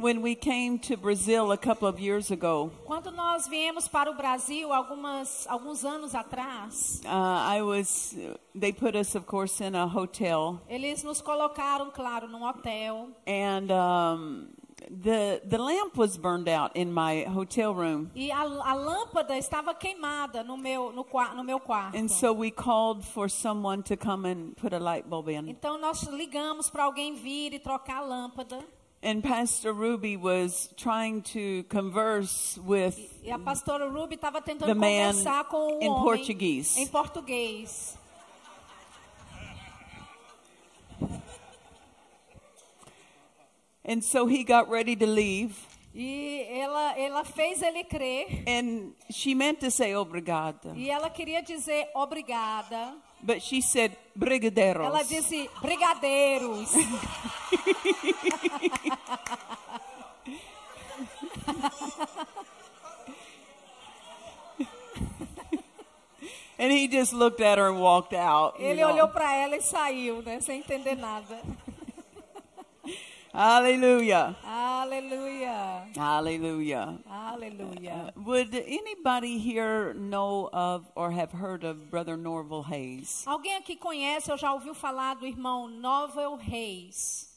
When we came to Brazil a couple of years ago, Quando nós viemos para o Brasil algumas, alguns anos atrás, uh, I was. They put us, of course, in a hotel, eles nos colocaram, claro, num hotel. and um, the the lamp was burned out in my hotel room, E a, a lâmpada estava queimada no meu, no, no meu quarto. and so we called for someone to come and put a light bulb in. Então nós ligamos para alguém vir e trocar a lâmpada. And Pastor Ruby was trying to converse with E a pastora Ruby estava tentando conversar com o in homem Portuguese. em português. And so he got ready to leave. E ela, ela fez ele crer. And she meant to say obrigada. E ela queria dizer obrigada. But she said brigadeiros. Ela disse brigadeiros. And he just looked at her and walked out. Ele know. olhou para ela e saiu, né, sem entender nada. Hallelujah. Aleluia. Hallelujah. Aleluia. Would anybody here know of or have heard of Brother Norval Hayes? Alguém aqui conhece ou já ouviu falar do irmão Novel Reis?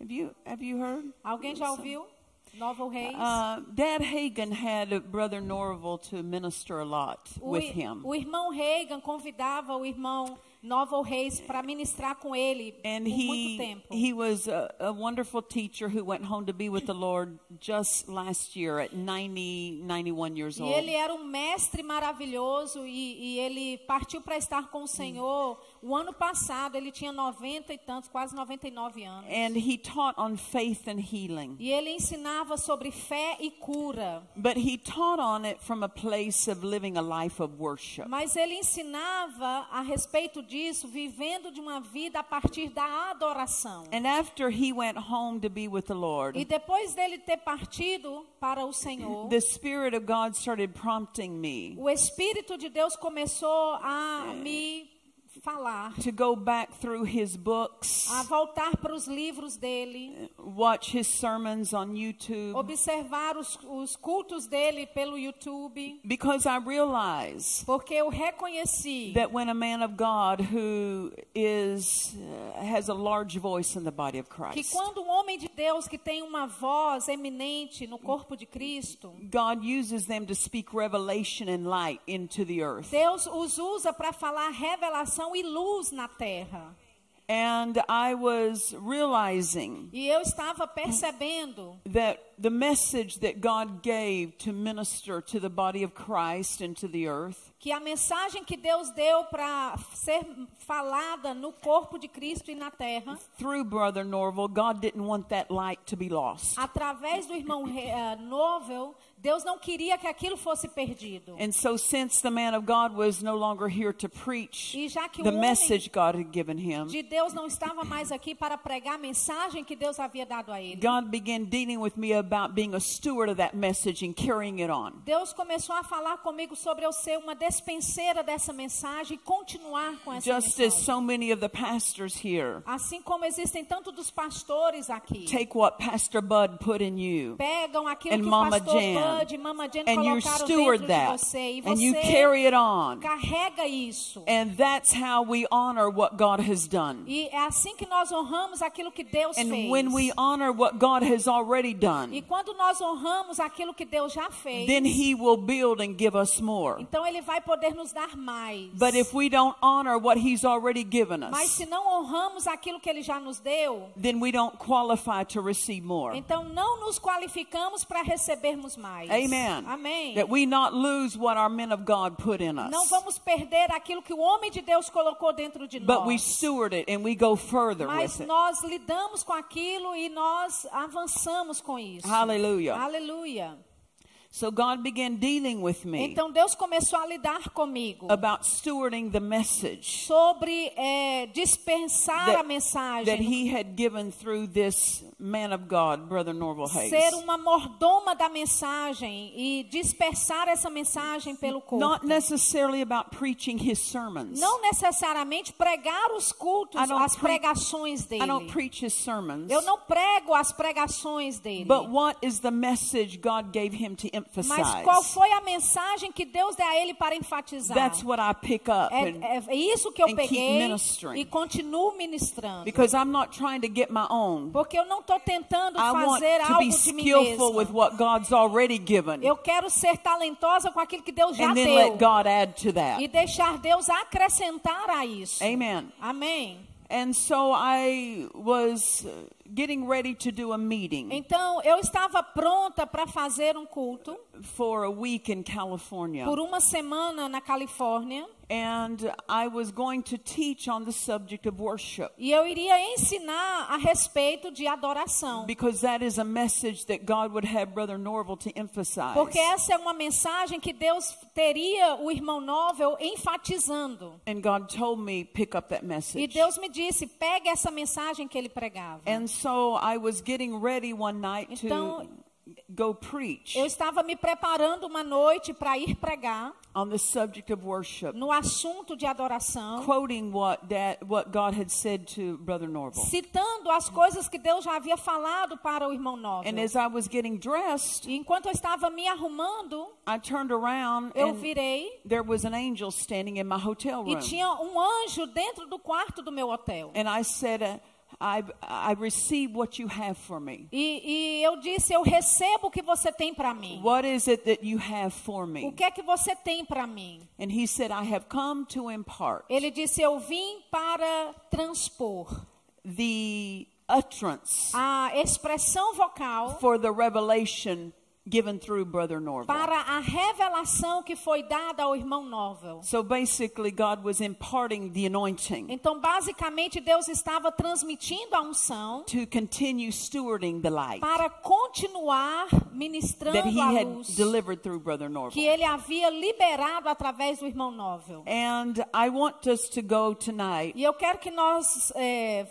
Have you have you heard? Alguém já ouviu? Novel Reis? Uh, Dad Hagan had Brother Norval to minister a lot O, with him. o irmão Reagan convidava o irmão Novel Reis para ministrar com ele And por muito he tempo. he was a, a wonderful teacher who went home to be with the Lord just last year at 90, 91 years E old. ele era um mestre maravilhoso e, e ele partiu para estar com o Senhor. O ano passado ele tinha 90 e tantos, quase 99 anos. And he taught on faith and healing. E ele ensinava sobre fé e cura. But he taught on it from a place of living a life of worship. Mas ele ensinava a respeito disso, vivendo de uma vida a partir da adoração. And after he went home to be with the E Lord, depois dele ter partido para o Senhor, the Spirit of God started prompting me o Espírito de Deus começou a me falar, to go back through his books, a voltar para os livros dele, watch his sermons on YouTube, observar os, os cultos dele pelo YouTube, because I realize porque eu reconheci that when a man of God who is uh, has a large voice in the body of que Christ, quando um homem de Deus que tem uma voz eminente no corpo de Cristo, God uses them to speak revelation and light into the earth. Deus os usa para falar revelação e luz na terra. And I was realizing E eu estava percebendo that the message that God gave to minister to the body of Christ and to the earth que a mensagem que Deus deu para ser falada no corpo de Cristo e na terra, through Brother Norval, God didn't want that light to be lost. através do irmão uh, Novel, Deus não queria que aquilo fosse perdido. And so, since the man of God was no longer here to preach E já que o the message God had given him, de Deus não estava mais aqui para pregar a mensagem que Deus havia dado a ele. God began dealing with me about being a steward of that message and carrying it on. Deus começou a falar comigo sobre eu ser uma despenseira dessa mensagem e continuar com essa Just as mensagem. so many of the pastors here Assim como existem tanto dos pastores aqui, take what Pastor Bud put in you pegam aquilo and que o Mama pastor Jan, Bud e Mama Jan and you steward de that você e and you carry it on. carrega isso. And that's how we honor what God has done. E é assim que nós honramos aquilo que Deus And fez. when we honor what God has already E done, quando nós honramos aquilo que Deus já fez, then He will build and give us more. então Ele vai poder nos dar mais. But if we don't honor what He's already given Mas us, se não honramos aquilo que Ele já nos deu, then we don't qualify to receive more. então não nos qualificamos para recebermos mais. Amen. Amém. That we not lose what our men of God put in Não us, vamos perder aquilo que o homem de Deus colocou dentro de but we nós. steward it and we go further Mas with it. nós lidamos com aquilo e nós avançamos com isso. Hallelujah. Aleluia. So God began dealing with me Então Deus começou a lidar comigo about stewarding the message sobre é, dispensar a that, that mensagem, He had given through this man of God, Brother Norval Hayes. ser uma mordoma da mensagem e dispersar essa mensagem pelo corpo. Not necessarily about preaching his sermons. Não necessariamente pregar os cultos, as pre- pregações I don't dele. preach his sermons. Eu não prego as pregações dele. But what is the message God gave him to emphasize? Mas qual foi a mensagem que Deus deu a ele para enfatizar? That's what I pick up. É, é- é isso que eu peguei e continuo ministrando. because I'm not trying to get my own. Porque eu não estou tentando I want fazer to algo be de mim skillful with mesma. what God's already given. Eu quero ser talentosa com aquilo que Deus já And then deu. let God add to that. E deixar Deus acrescentar a isso. Amen. Amém. And so I was getting ready to do a meeting Então, eu estava pronta para fazer um culto for a week in California. por uma semana na Califórnia. And I was going to teach on the subject of worship. E eu iria ensinar a respeito de adoração. Because that is a message that God would have Brother Norval to emphasize. Porque essa é uma mensagem que Deus teria o irmão Novel enfatizando. And God told me, pick up that E message. Deus me disse, pegue essa mensagem que ele pregava. And so I was getting ready one night Então, to go preach Eu estava me preparando uma noite para ir pregar on the subject of worship, no assunto de adoração, quoting what that what God had said to Brother Norval. citando as coisas que Deus já havia falado para o irmão Novel. And as I was getting dressed, E enquanto eu estava me arrumando, I turned around eu and virei there was an angel standing in my hotel e room. tinha um anjo dentro do quarto do meu hotel. And I said, uh, I I receive what you have for me. E, e eu disse, eu recebo o que você tem para mim. What is it that you have for O me? que é que você tem para mim? And he said, I have come to impart Ele disse, eu vim para transpor the utterance a expressão vocal for the revelation given through Brother Norval. para a revelação que foi dada ao irmão Novel. So basically, God was imparting the anointing Então, basicamente, Deus estava transmitindo a unção to continue stewarding the light para continuar that ministrando He a had luz delivered through Brother que Norval. ele havia liberado através do irmão Novel. And I want us to go tonight E eu quero que nós, é,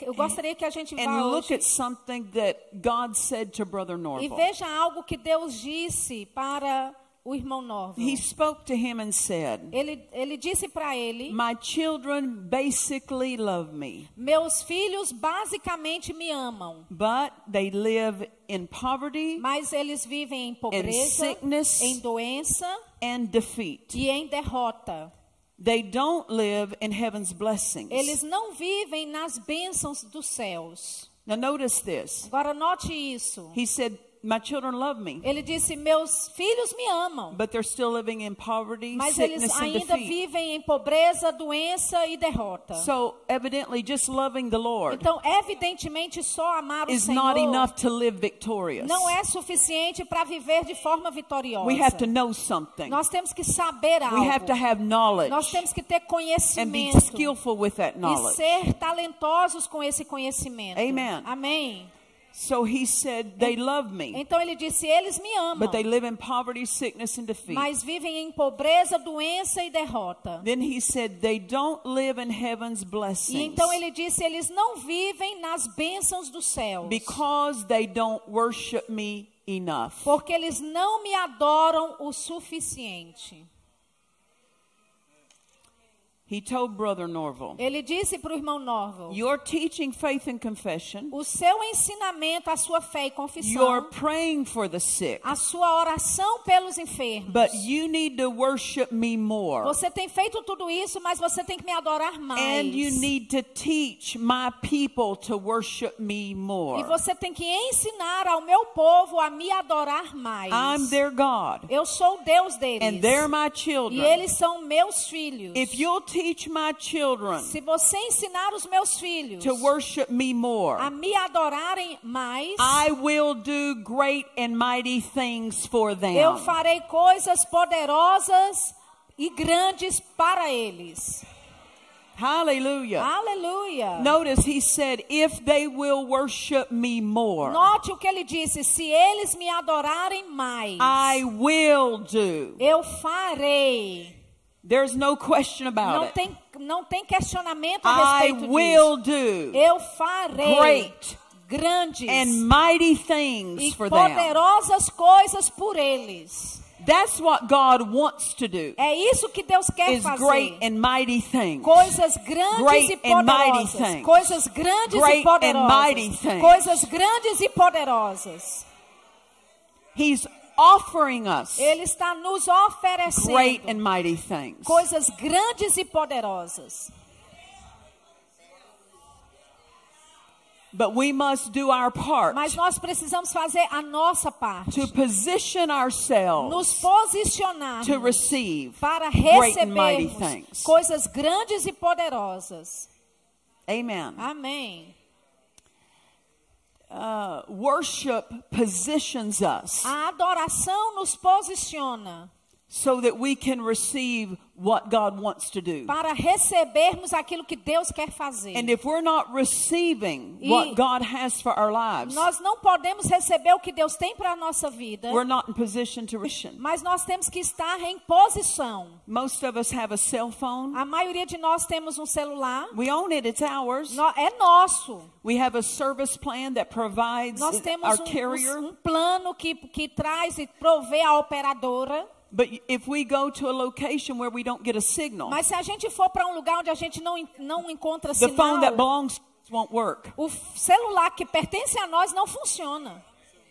eu gostaria que a gente vá and look hoje at something that God said to Brother e Norval. veja algo que Deus disse para o irmão Novel. He spoke to him and said, Ele, ele disse para ele: My children basically love me, Meus filhos basicamente me amam, but they live in poverty mas eles vivem em pobreza, sickness em doença and defeat. e em derrota. They don't live in heaven's blessings. Eles não vivem nas bênçãos dos céus. Now, notice this. Agora note isso. He said, My children love me, Ele disse: Meus filhos me amam, but they're still living in poverty, mas eles sickness, and ainda defeat. vivem em pobreza, doença e derrota. So, evidently, just loving the Lord Então, evidentemente, só amar o is Senhor not enough to live victorious. não é suficiente para viver de forma vitoriosa. We have to know something. Nós temos que saber algo. We have to have knowledge Nós temos que ter and be conhecimento skillful with that e knowledge. ser talentosos com esse conhecimento. Amen. Amém. So he said, They love me, Então ele disse: eles me amam, but they live in poverty, sickness, and defeat. mas vivem em pobreza, doença e derrota. Then he said, They don't live in heaven's E blessings então ele disse: eles não vivem nas bênçãos dos céus, because they don't worship me enough. porque eles não me adoram o suficiente. He told Brother Norval, Ele disse para o irmão Norval: You're teaching faith and confession, o seu ensinamento, a sua fé e you're confissão, praying for the sick, a sua oração pelos enfermos. but you need to worship me more. Você tem feito tudo isso, mas você tem que me adorar mais. And you need to teach my people to worship me E more. você tem que ensinar ao meu povo a me adorar mais. I'm their God, Eu sou o Deus deles. and they're my e children. eles são meus filhos. If you'll teach my children Se você ensinar os meus filhos to worship me a more, me adorarem mais, I will do great and mighty things for eu them. farei coisas poderosas e grandes para eles. Hallelujah. Aleluia. Notice he said, if they will worship me more, Note o que ele disse: se eles me adorarem mais, I will do. eu farei. There's no question about Não it. tem, não tem questionamento a I respeito will disso. do Eu farei great grandes and mighty things e for them. poderosas coisas por eles. That's what God wants to do. É isso que Deus quer Is fazer. great and mighty things. Coisas grandes Great e and mighty poderosas. things. Coisas grandes Great e poderosas. and mighty things. Coisas grandes e poderosas. He's offering us Ele está nos oferecendo great and mighty things. coisas grandes e poderosas. But we must do our part Mas nós precisamos fazer a nossa parte. to position ourselves Nos posicionar to receive para things. coisas grandes e poderosas. Amen. Amém. Uh, worship positions us A adoração nos posiciona so that we can receive what God wants to do. para recebermos aquilo que Deus quer fazer. And if we're not receiving E- what God has for our lives, Nós não podemos receber o que Deus tem para a nossa vida, we're not in position to receive. mas nós temos que estar em posição. Most of us have a cell phone. A maioria de nós temos um celular, We own it, it's ours. no- é nosso. We have a service plan that provides Nós our temos um, carrier. um- um plano que, que traz e provê a operadora. But if we go to a location where we don't get a signal, Mas se a gente for para um lugar onde a gente não, não encontra the phone that sinal, belongs won't work. o celular que pertence a nós não funciona.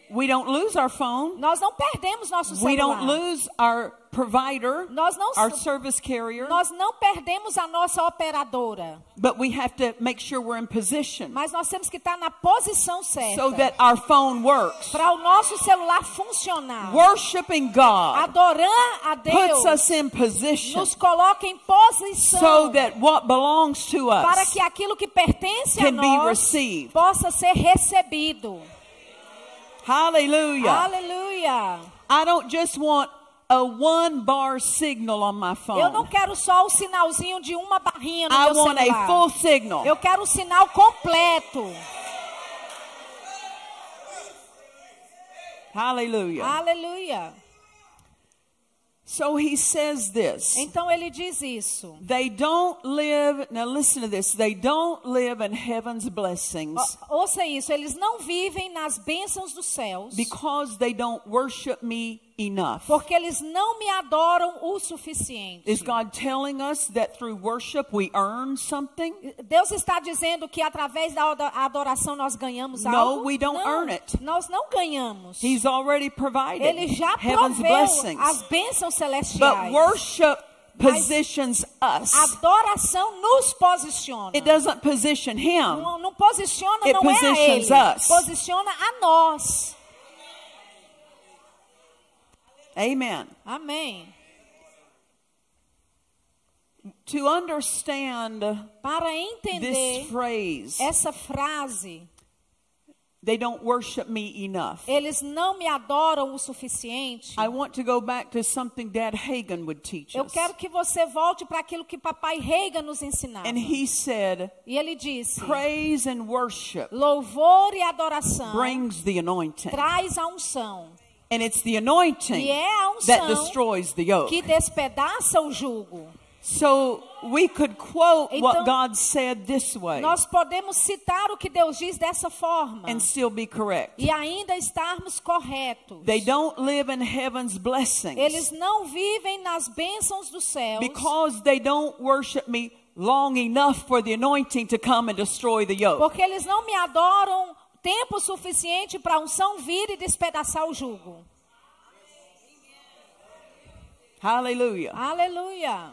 We don't lose our phone. Nós não perdemos nosso We celular. don't lose our provider, Nós não, our service carrier. nós não perdemos a nossa operadora. But we have to make sure we're in position Mas nós temos que estar na posição certa. so that our phone works. para o nosso celular funcionar. Worshiping God Adorar a Deus puts us in position nos coloca em posição so that what belongs to para us que aquilo que pertence a can be nós received. possa ser recebido. Hallelujah. Aleluia. I don't just want a one bar signal on my Eu não phone. quero só o sinalzinho de uma barrinha no I meu want a celular. full signal. Eu quero o sinal completo. Hallelujah. Aleluia. So he says this. Então ele diz isso. They don't live, now listen to this, they don't live in heaven's blessings Ouça isso, eles não vivem nas bênçãos dos céus. because they don't worship me enough. Porque eles não me adoram o suficiente. Is God telling us that through worship we earn something? Deus está dizendo que através da ado- adoração nós ganhamos No, algo? we don't não, earn it. Nós não ganhamos. He's already provided Ele já heaven's proveu blessings. as bênçãos But celestiais. worship Mas positions us. Adoração nos posiciona. It doesn't position him. Não, não posiciona, It não é a ele. us. Posiciona a nós. Amen. Amém. To understand Para entender this phrase, essa frase, they don't worship me enough. eles não me adoram o suficiente. I want to go back to something Dad Hagen would teach Eu us. quero que você volte para aquilo que papai Reagan nos ensinava. And he said, E ele disse: praise and worship louvor e adoração brings the anointing. traz a unção. And it's the anointing E é a that destroys the yoke. que despedaça o jugo. So we could quote Então, what God said this way Nós podemos citar o que Deus diz dessa forma and still be correct. e ainda estarmos corretos. They don't live in heaven's blessings Eles não vivem nas bênçãos dos céus because they don't worship me long enough for the anointing to come and destroy the yoke. porque eles não me adoram tempo suficiente para a unção vir e despedaçar o jugo. Hallelujah. Aleluia.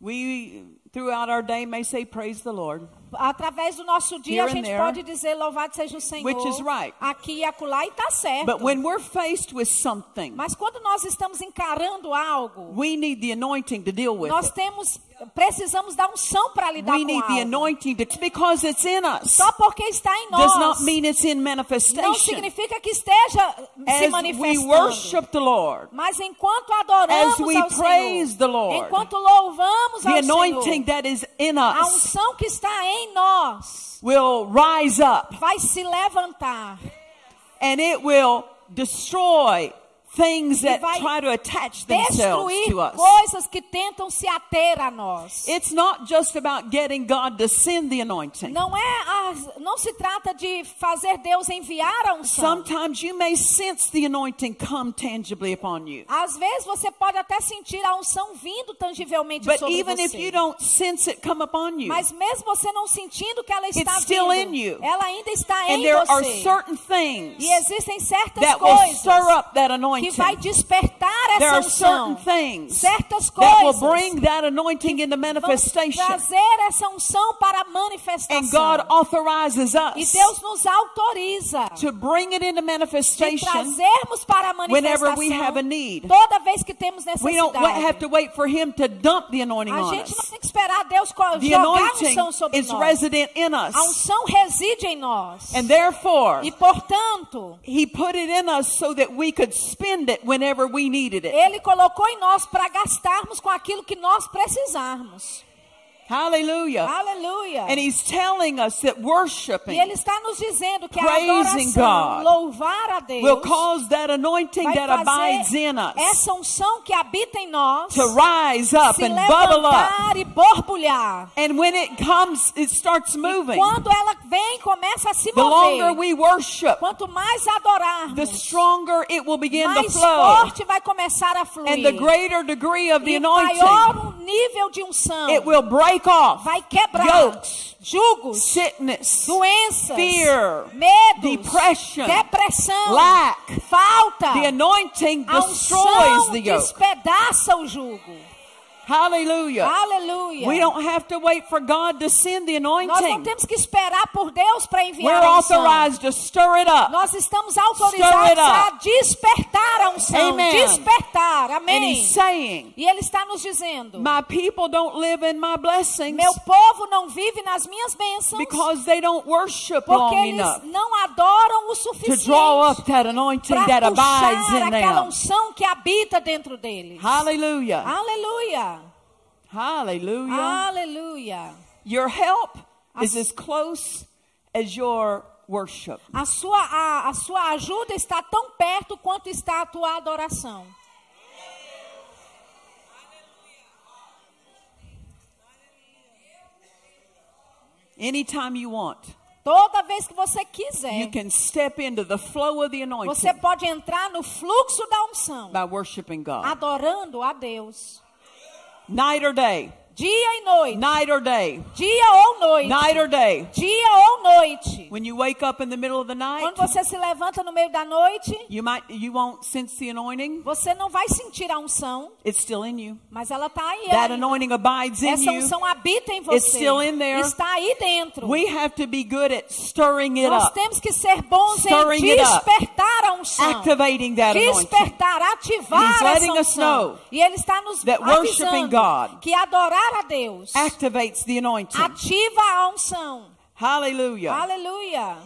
We throughout our day may say praise the Lord. Através do nosso dia Here a gente there, pode dizer louvado seja o Senhor. which is right. Aqui e acolá e está certo. But when we're faced with something, Mas quando nós estamos encarando algo, we need the anointing to deal with nós it. temos precisamos da unção para lidar We com need the algo. anointing to, because it's in us. Só porque está em Does nós not mean it's in não manifestation. significa que esteja se As we manifestando. worship the Lord, Mas enquanto adoramos As we ao praise Senhor, the Lord, enquanto louvamos the ao anointing Senhor, that is in a us unção que está em nós will rise up vai se levantar and it will destroy things that try to attach themselves to us. coisas que tentam se ater a nós. It's not just about getting God to send the anointing. Não é a- não se trata de fazer Deus enviar a unção. Sometimes you may sense the anointing come tangibly upon you. Às vezes você pode até sentir a unção vindo tangivelmente But sobre even if você. you don't sense it come upon you, Mas mesmo você não sentindo que ela está It's still vindo, in you. ela ainda está and em there are você. certain things E existem certas that will coisas stir up that que vai despertar essa unção. things Certas coisas bring that anointing into vão manifestation. trazer essa unção para a manifestação. And God authorizes E us Deus nos autoriza to bring it into de manifestation trazermos para a whenever we manifestação have a need. toda vez que temos We don't wa- have necessidade. to wait for Him to dump the anointing A on gente não tem que esperar Deus jogar a unção sobre is nós. resident in us. A unção reside em nós. And therefore, E portanto, He put it in us so that we could spend it whenever we needed it. Ele colocou em nós para gastarmos com aquilo que nós precisarmos. Hallelujah. Aleluia. And He's telling us that E worshiping Ele está nos dizendo que a Praising adoração, God louvar a Deus, will cause that anointing that abides in us essa unção que habita em nós to rise up se and bubble up. e borbulhar. And when it comes, it starts moving. Quando ela vem, começa a se The longer mover. we worship, Quanto mais the adorarmos, stronger it will begin to mais flow. forte vai começar a fluir. And the greater degree of the e anointing, maior nível de unção it will break off vai quebrar. Yokes, julgos, sickness, doenças, fear, medos, depression, depressão, lack. falta. The anointing destroys the yoke. despedaça o jugo. Hallelujah. Aleluia. We don't have to wait for God to send the Nós não anointing. temos que esperar por Deus para We're enviar a unção. authorized to stir it up. Nós estamos autorizados a despertar a unção. Amen. Despertar. And Amém. He's saying, E Ele está nos dizendo: My people don't live in my blessings Meu povo não vive nas minhas bênçãos because they don't worship porque long eles enough não adoram o to suficiente draw up that anointing that abides in aquela them. unção que habita dentro deles. Hallelujah. Aleluia. Hallelujah. Aleluia. Your help is As- close as your worship. A sua, a, a sua ajuda está tão perto quanto está a tua adoração. Anytime you want, Toda vez que você quiser, you can step into the flow of the você anointing pode entrar no fluxo da unção, by worshiping God. adorando a Deus. Night or day, Dia e noite. night or day, Dia ou noite. night or day. Dia ou noite. When you wake up in the middle of the night, Quando você se levanta no meio da noite, you might you won't sense the anointing. você não vai sentir a unção, It's still in you. mas ela está aí. That ainda. anointing abides in Essa you. unção habita em você. It's still in there. Está aí dentro. We have to be good at stirring it Nós up, temos que ser bons Stirring em despertar a unção. activating that anointing. despertar, ativar And he's letting essa us unção. know E ele está nos that avisando God que adorar a Deus Activates the anointing. ativa a unção. Hallelujah. Aleluia.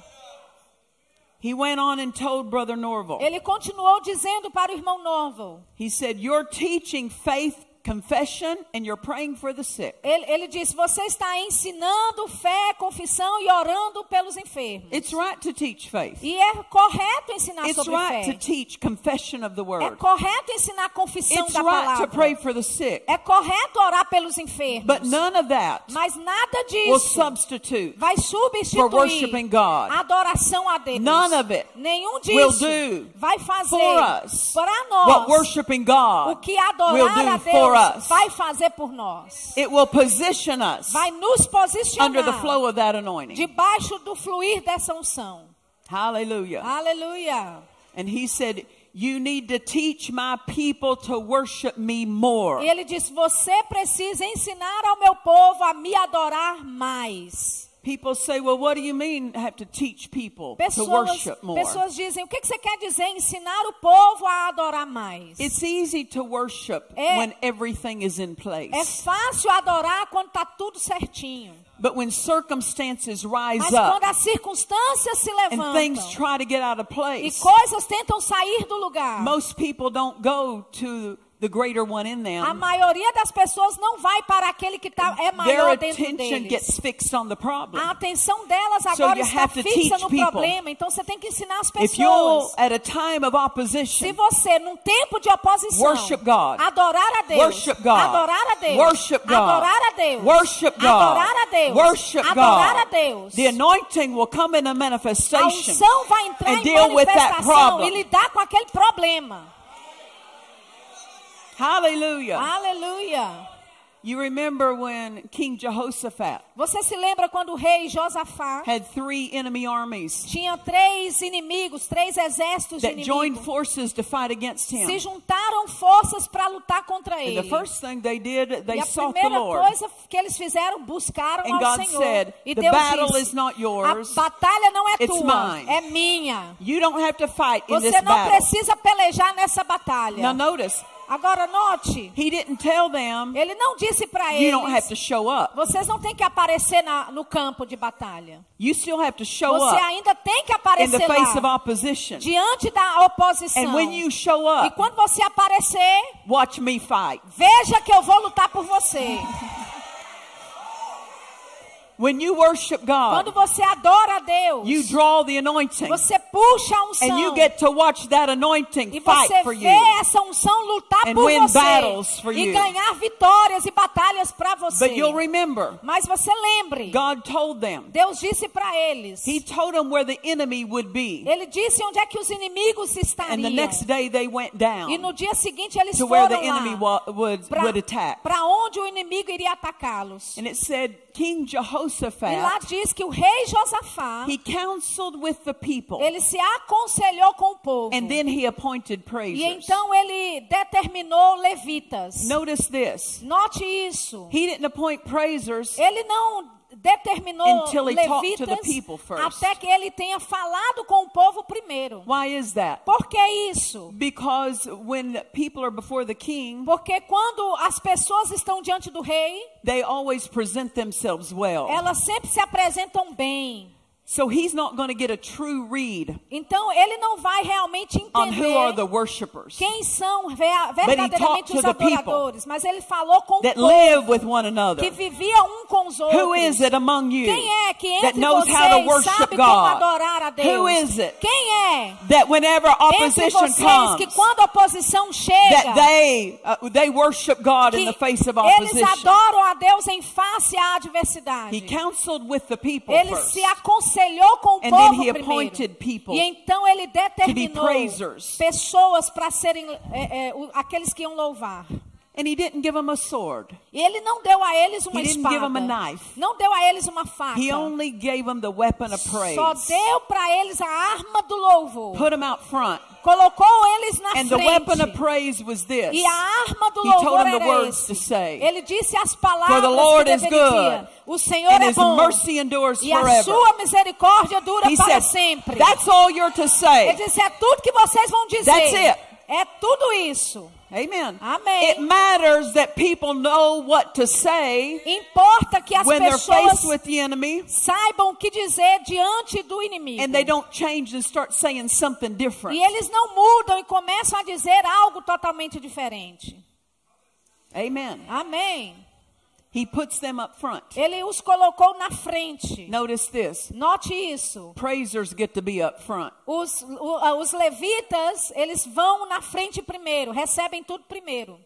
He went on and told Brother Norval. Ele continuou dizendo para o irmão Norval. He said, You're teaching faith confession and you're praying for the sick. Ele, ele disse: Você está ensinando fé, confissão e orando pelos enfermos. It's right to teach faith. E é correto ensinar It's sobre right to fé. teach confession of the É word. correto ensinar confissão It's da right to pray palavra. for the sick. É correto orar pelos enfermos. But none of that Mas nada will disso substitute vai for substituir worshiping God. a adoração a Deus. None of it Nenhum will disso do vai fazer for us para what nós worshiping o God que will adorar a do for Us. vai fazer por nós. It will position us Vai nos under the posicionar flow of that anointing. debaixo do fluir dessa unção. Hallelujah. Aleluia. And he said, You need to teach my people to worship me more. E ele diz: Você precisa ensinar ao meu povo a me adorar mais. People say, well, what do you mean have to teach people to Pessoas, worship more? pessoas dizem, o que, que você quer dizer ensinar o povo a adorar mais? It's easy to worship É- when everything is in place. É fácil adorar quando está tudo certinho. But when circumstances rise Mas up quando as circunstâncias se and things levantam try to get out of e place, coisas tentam sair do lugar, most people don't go to the greater one in a them. maioria das pessoas não vai para aquele que tá, é maior dentro deles. gets fixed on the problem. A atenção delas So agora you está fixa no people. problema. Então você tem que ensinar as If you're pessoas. at a time of Se opposition, você, num tempo de oposição, Worship God. adorar a Deus, Worship God. adorar a Deus, Worship God. adorar a Deus, Worship God. adorar a Deus, Worship adorar a. Deus, the anointing will come in a a manifestation unção vai entrar and em deal with that manifestação e lidar com aquele problema. Hallelujah. Aleluia. You remember when King Jehoshaphat Você se lembra quando o rei Josafá had three enemy armies tinha três inimigos, três exércitos that joined inimigos? forces to fight against Se him? juntaram forças para lutar contra And ele. the first thing they did, E they a sought the primeira Lord. coisa que eles fizeram, buscaram And ao God Senhor. said, e "The Deus battle disse, is not yours, a batalha não é it's tua, mine." é minha. You don't have to fight in Você this não battle. precisa pelejar nessa batalha. Now notice, Agora note, he didn't tell them ele não disse para you don't have eles, to show up. vocês não têm que aparecer na- no campo de batalha. You still have to show Você up ainda tem que in the aparecer face of lá, opposition. diante da oposição. And when you show E up, quando você aparecer, watch me fight. veja que eu vou lutar por você. When you worship Quando God, você adora a Deus, you draw the anointing você puxa a unção. and you get to watch that anointing E fight você for vê you. essa unção lutar And por win você. battles for e you. ganhar vitórias e batalhas para você. But you'll remember, Mas você lembre, God told them. Deus disse para eles. He told them where the enemy would be. Ele disse onde é que os inimigos And the estariam. next day they went E down no dia seguinte eles to where the foram enemy lá para onde o inimigo iria atacá-los. And it said King E lá Jehoshaphat, diz que o rei Josafá, he counseled with the people. ele se aconselhou com o povo. And then he appointed E praisers. então ele determinou levitas. Notice this. Note isso. He didn't appoint praisers Ele não determinou levitas people first. até que ele tenha falado com o povo primeiro. Why is that? Por que isso? Because when people are before the king, Porque quando as pessoas estão diante do rei, they always present themselves well. elas sempre se apresentam bem. So he's not going to get a true read Então ele não vai realmente on who are the entender worshipers quem são verdadeiramente os adoradores, mas ele falou com that povo live with one another. que vivia um com os outros. Who is it among you Quem é que that entre knows vocês how to worship sabe como God? adorar a Deus? Who is it Quem é that whenever entre opposition vocês que comes, quando a oposição chega, that they uh, they worship God in the face of opposition. eles adoram a Deus em face à adversidade. He counseled with the people Ele first. se aconselhou com o And povo then he primeiro. appointed people e então ele determinou pessoas para serem é, é, aqueles que iam louvar. And he didn't give them a sword. E ele não deu a eles uma He didn't espada. give 'em a knife. Não deu a eles uma faca. He only gave them the weapon of praise. Só deu para eles a arma do louvor. Put them out front. Colocou eles na And the frente. weapon of praise was this. E a arma do He told louvor them the era words esse. to say. Ele disse as For palavras the Lord que is good. O Senhor and é his bom. mercy endures E a forever. sua misericórdia dura He para said, sempre. that's all you're to Ele say. disse, é tudo que vocês vão dizer. That's it. É tudo isso. Amen. Amém. It matters that people know what to say Importa que as when they're pessoas faced with the enemy saibam o que dizer diante do inimigo. and they don't change and start saying something different. E eles não mudam e começam a dizer algo totalmente diferente. Amen. Amém. He puts them up front. Ele os colocou na frente. Notice this. Note isso. Praisers get to be up front. Os, o- os levitas, eles vão na frente primeiro, recebem tudo primeiro.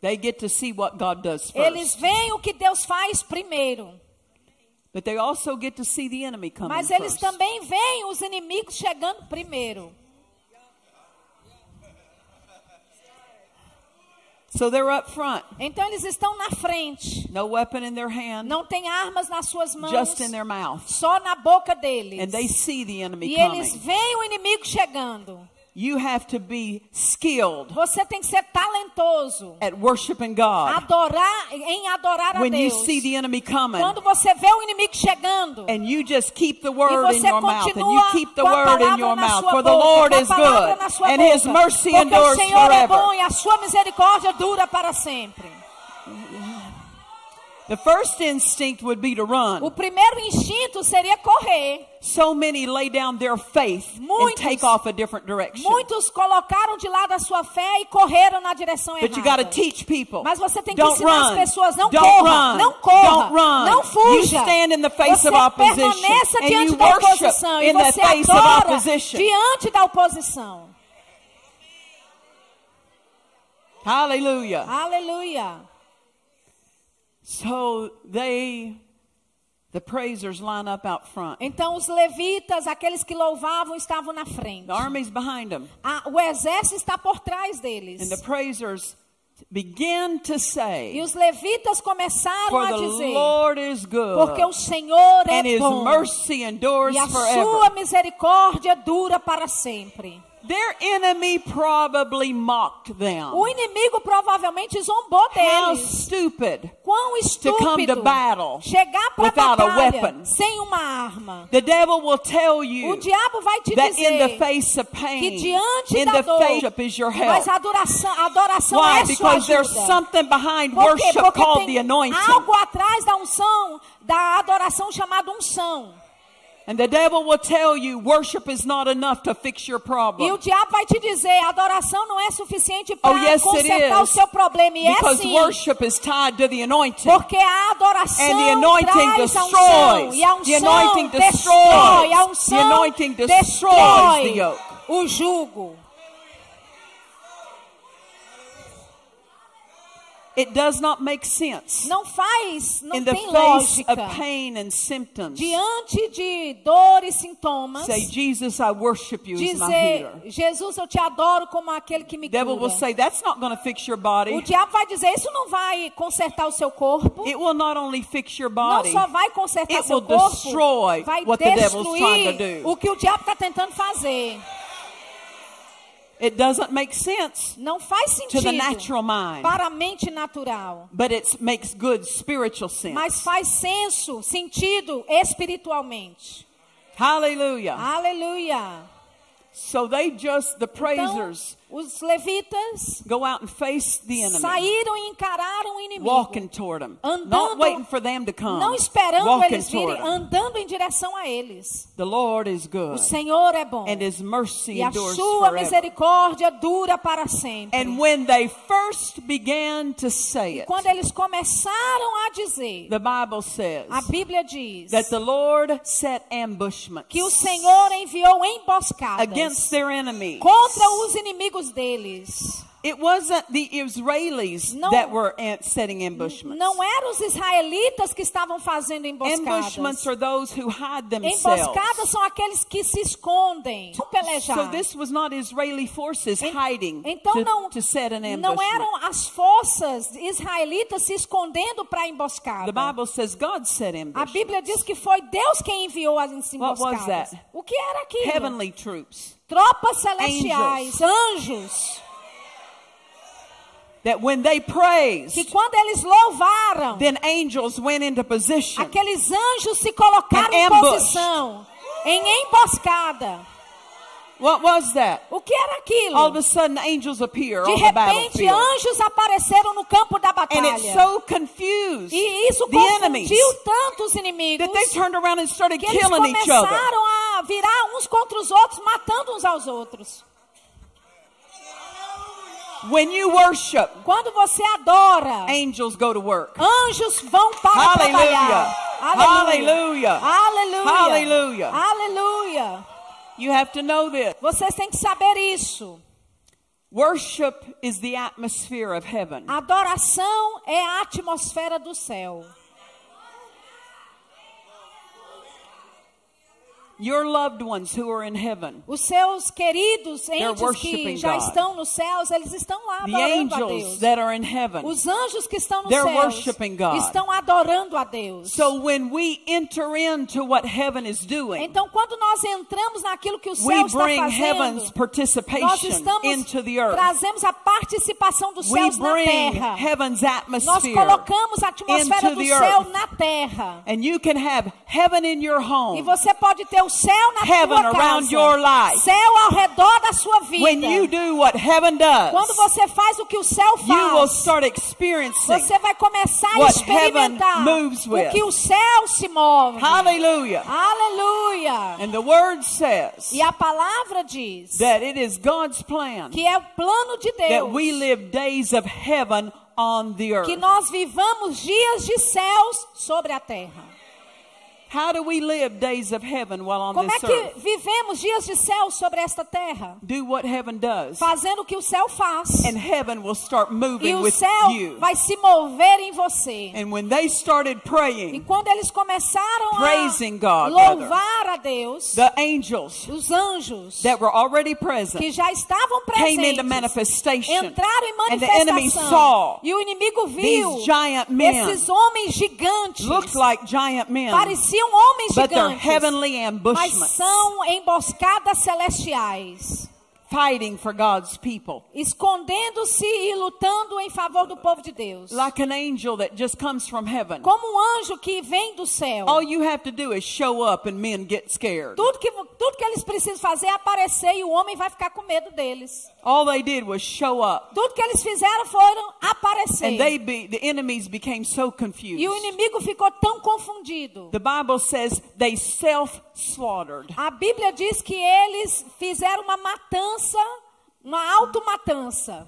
They get to see what God does Eles first. veem o que Deus faz primeiro. But they also get to see the enemy coming Mas eles first. também veem os inimigos chegando primeiro. So they're up front. Então eles estão na frente. No weapon in their hand, Não tem armas nas suas mãos. just in their mouth. Só na boca deles. And they see the enemy E eles coming. veem o inimigo chegando. You have to be skilled Você tem que ser talentoso. at worshiping God. Adorar, em adorar a When you Deus. see the enemy coming Quando você vê o inimigo chegando. and you just keep the E word in você your mouth and you continua keep the com a word in palavra your na mouth sua for the boca, Lord com a is palavra good na sua and boca. his mercy Porque endures o Senhor é bom e a sua misericórdia dura para sempre. The first instinct would be to O run. primeiro instinto seria correr. So many lay down their faith and Muitos- take off a different direction. Muitos colocaram de lado a sua fé e correram na direção But you errada. teach people. Mas você tem que Don't ensinar run. as pessoas, não Don't corra, run. não corra, Don't run. não fuja. You stand in the face você of opposition permaneça and diante you da oposição e você adora diante da oposição. Hallelujah. Aleluia. So they, the praisers line up out front. Então os levitas, aqueles que louvavam, estavam na frente. The army's behind them. A- o exército está por trás deles. And the praisers begin to E say, os levitas começaram a dizer: Lord is good, Porque o Senhor and é his bom mercy endures e a forever. sua misericórdia dura para sempre. Their enemy probably mocked them. O inimigo provavelmente zombou How deles. stupid. Quão to come to estúpido battle chegar para a without a batalha weapon. sem uma arma. The devil will tell O you diabo vai te that in the dizer face of que pain, diante in da the dor, of is your help. mas a adoração, a adoração Why? é sua Because there's ajuda. something behind Por worship Porque called tem the anointing. algo atrás da unção, da adoração chamada unção. E o diabo vai te dizer, a adoração não é suficiente para Oh, yes, consertar o seu problema. E é Because sim. worship is tied to the anointing. Porque a adoração And the anointing traz a unção. destroys. E a The unção anointing destrói. destroys. A unção The anointing destroys destrói the yoke. o jugo. It does not make sense Não faz, não in the tem face lógica. of pain and symptoms. Diante de dor e sintomas, Say, Jesus, I worship you as my dizer, healer. Jesus, eu te adoro como aquele que me The devil will cura. say, that's not going to fix your O body. diabo vai dizer, isso não vai consertar o seu corpo. It will not only fix your Não body, só vai consertar it seu will corpo, destroy vai what the devil's trying to destruir do. o que o diabo está tentando fazer. It doesn't make sense Não faz to sentido the natural mind, para a mente natural. but it makes good spiritual sense. Mas faz senso, sentido espiritualmente. Hallelujah. Aleluia. So they just, the Então, praisers, os levitas go out and face the enemy, saíram e encararam o inimigo. walking toward them, not Andando- waiting for them to come, Não esperando walking eles virem, andando em direção a eles. The Lord is O good, Senhor é bom. and His mercy E a sua forever. misericórdia dura para sempre. And when they first began to say it, Quando eles começaram a dizer, the Bible says a Bíblia diz that the Lord set ambushments que o Senhor enviou emboscadas against their enemies. contra os inimigos deles. It wasn't the Israelis Não- that were setting ambushments. Não eram os israelitas que estavam fazendo Ambushments emboscadas. are those who hide themselves. Emboscadas são aqueles que se escondem, pelejar. So this was not Israeli forces En- hiding Então to, não, to set an não eram as forças israelitas se escondendo para a emboscada. The Bible says God set A ambushments. Bíblia diz que foi Deus quem enviou as What was emboscadas. that? O que era aquilo? Heavenly troops. Tropas celestiais, anjos, That when they praised, que quando eles louvaram, then angels went into position. aqueles anjos se colocaram em posição, em emboscada. What was that? O que era aquilo? All of a sudden, angels appear De on the repente, battlefield. anjos apareceram no campo da And it batalha. so confused E isso the confundiu tanto os inimigos that they turned around and started que eles killing each other. começaram a virar uns contra os outros, matando uns aos outros. When you worship, Quando você adora, angels go to work. anjos vão para Hallelujah. trabalhar. Hallelujah. Aleluia. Hallelujah. Aleluia. You have to know this. Vocês têm que saber isso. Worship is the atmosphere of heaven. Adoração é a atmosfera do céu. Your loved ones who are in heaven, Os seus queridos entes que já God. estão nos céus, eles estão lá the adorando a angels Deus. that are in heaven. Os anjos que estão nos céus estão adorando a Deus. So when we enter into what heaven is doing, Então, quando nós entramos naquilo que o céu we está bring fazendo, heaven's nós participation estamos into the earth. trazemos a participação dos We céus na terra. heaven's Nós atmosphere. colocamos a atmosfera do céu earth. na terra. And you can have heaven in your E home. você pode ter o céu na Heaven around casa. your life. Céu ao redor da sua vida. When you do what heaven Quando does, você faz o que o céu you will faz, start experiencing. você vai começar a experimentar moves with. o que o céu se move. Hallelujah. Aleluia. And the word says E a palavra diz that it is God's plan que é o plano de that Deus we live days of heaven on the earth. que nós vivamos dias de céus sobre a terra. How do we live days of heaven while on Como é this que earth? vivemos dias de céu sobre esta terra? Do what heaven does, Fazendo o que o céu faz. and heaven will start E moving o with céu you. vai se mover em você. And when they started E praying, quando eles começaram Praising a God, louvar a Deus, the angels os anjos that were already present que já estavam came into presentes manifestation. entraram em And the enemy manifestação. saw E o inimigo viu these giant men esses homens gigantes. looked like giant men, Pareciam homens but gigantes, heavenly mas são emboscadas celestiais. Fighting for God's people. escondendo-se e lutando em favor do povo de Deus. Like an angel that just comes from heaven. Como um anjo que vem do céu. All you have to do is show up and men get scared. Tudo que, tudo que eles precisam fazer é aparecer e o homem vai ficar com medo deles. All they did was show up. Tudo que eles fizeram foram aparecer. And they be, the enemies became so confused. E o inimigo ficou tão confundido. The Bible says they self-slaughtered. A Bíblia diz que eles fizeram uma matança, uma automatança.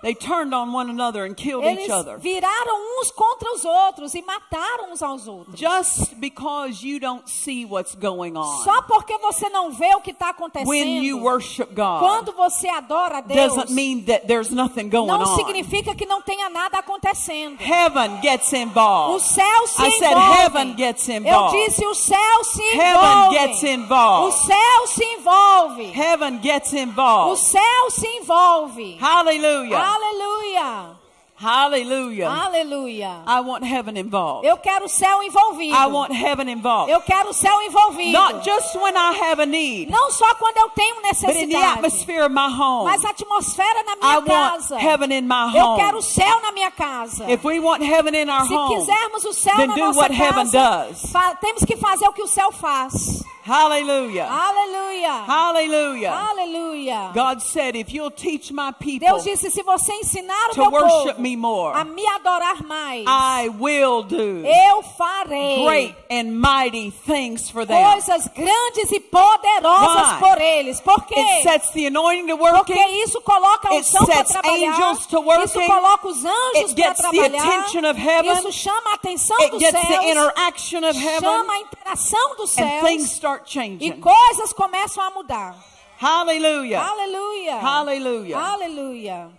They turned on one another and killed Eles each other. viraram uns contra os outros e mataram uns aos outros. Just because you don't see what's going on. Só porque você não vê o que está acontecendo. When you worship God, Quando você adora a Deus, doesn't mean that there's nothing going não on. significa que não tenha nada acontecendo. Heaven gets O involved. céu se I said envolve. heaven gets Eu involved. disse o céu se Heaven envolve. gets O involved. céu se envolve. Heaven gets O involved. céu se envolve. Hallelujah. Aleluia. Hallelujah. Aleluia. I want heaven involved. Eu quero o céu envolvido. I want heaven involved. Eu quero o céu envolvido. Not just when I have a need, Não só quando eu tenho but in the necessidade, atmosphere of my home. mas a atmosfera na I minha want casa. heaven in my Eu home. quero o céu na minha casa. If we want heaven in our Se home, quisermos o céu then na do nossa what heaven casa, does. fa- temos que fazer o que o céu faz. hallelujah. Aleluia. Hallelujah. Aleluia. God said, if you'll teach my people Deus disse: se você ensinar o meu worship povo me more, a me adorar mais, I will do eu farei great and mighty things for them. coisas grandes e poderosas Why? por eles. Por quê? It sets the anointing to Porque working. isso coloca a unção para trabalhar. angels to working. Isso coloca os anjos para gets the trabalhar. attention of heaven. Isso chama a atenção It dos gets the céus. interaction of heaven, Chama a interação dos and things céus. start E changing. coisas começam a mudar. Hallelujah. Aleluia. Hallelujah. Aleluia.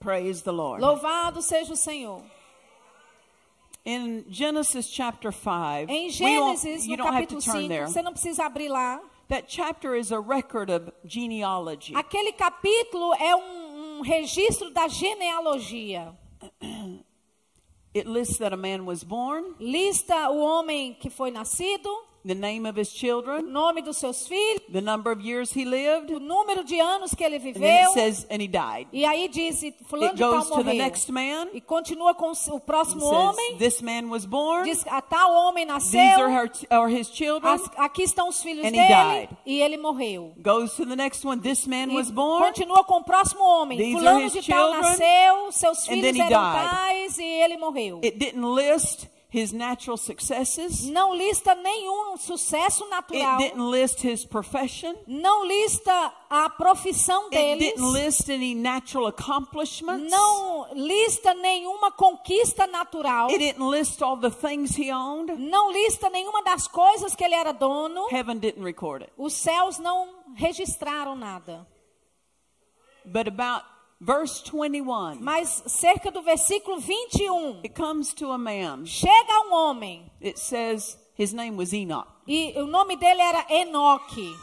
Praise the Lord. Louvado seja o Senhor. In Genesis chapter 5, Em Gênesis, no capítulo turn 5, there. você não precisa abrir lá. That chapter is a record of genealogy. Aquele capítulo é um, um registro da genealogia. It lists that a man was born, Lista o homem que foi nascido, the name of his o children, nome dos seus filhos, the number of years he lived, o número de anos que ele and viveu. it says, and he died. E aí diz, fulano It de tal goes to the next man. E continua com o próximo It homem. says, this man was born. Diz, a tal homem These are, nasceu. her, are his children. as- aqui estão os filhos And he dele. died. E ele morreu. Goes to the next one. This man E was born. continua com o próximo homem. These Fulano de tal children. nasceu, seus And filhos he eram died. tais e ele morreu. It didn't list his natural successes. Não lista nenhum sucesso It natural. didn't list his profession. Não lista a profissão It deles. didn't list any natural accomplishments. Não lista nenhuma conquista natural. It didn't list all the things he owned. Não lista nenhuma das coisas que ele era dono. Heaven didn't record it. Os céus não registraram nada. But about verse 21, Mas cerca do versículo 21, it comes to a man. chega um homem. It says His name was Enoch. E o nome dele era Enoque.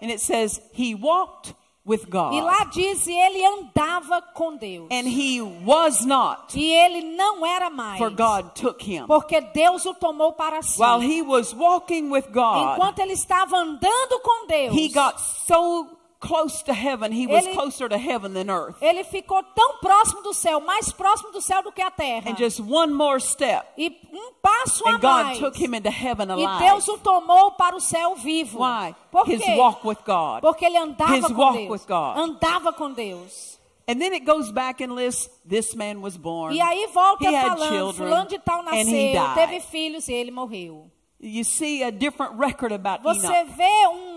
And it says he walked with God. E lá diz, ele andava com Deus. And he was not, E ele não era mais. for God took him. Porque Deus o tomou para si. While he was walking with God, Enquanto ele estava andando com Deus, he got so close to heaven, he was Ele- closer to heaven than earth. ele ficou tão próximo do céu, mais próximo do céu do que a terra. And just one more step, E um passo a and God mais. took him into heaven E alive. Deus o tomou para o céu vivo. Why? Por His quê? walk with God. Porque ele andava His com walk Deus. with God. Andava com Deus. And then it goes back and lists this man was born. E aí volta He falando, children, fulano de tal nasceu, teve filhos e ele morreu. You see a different record about Você Enoch. vê um,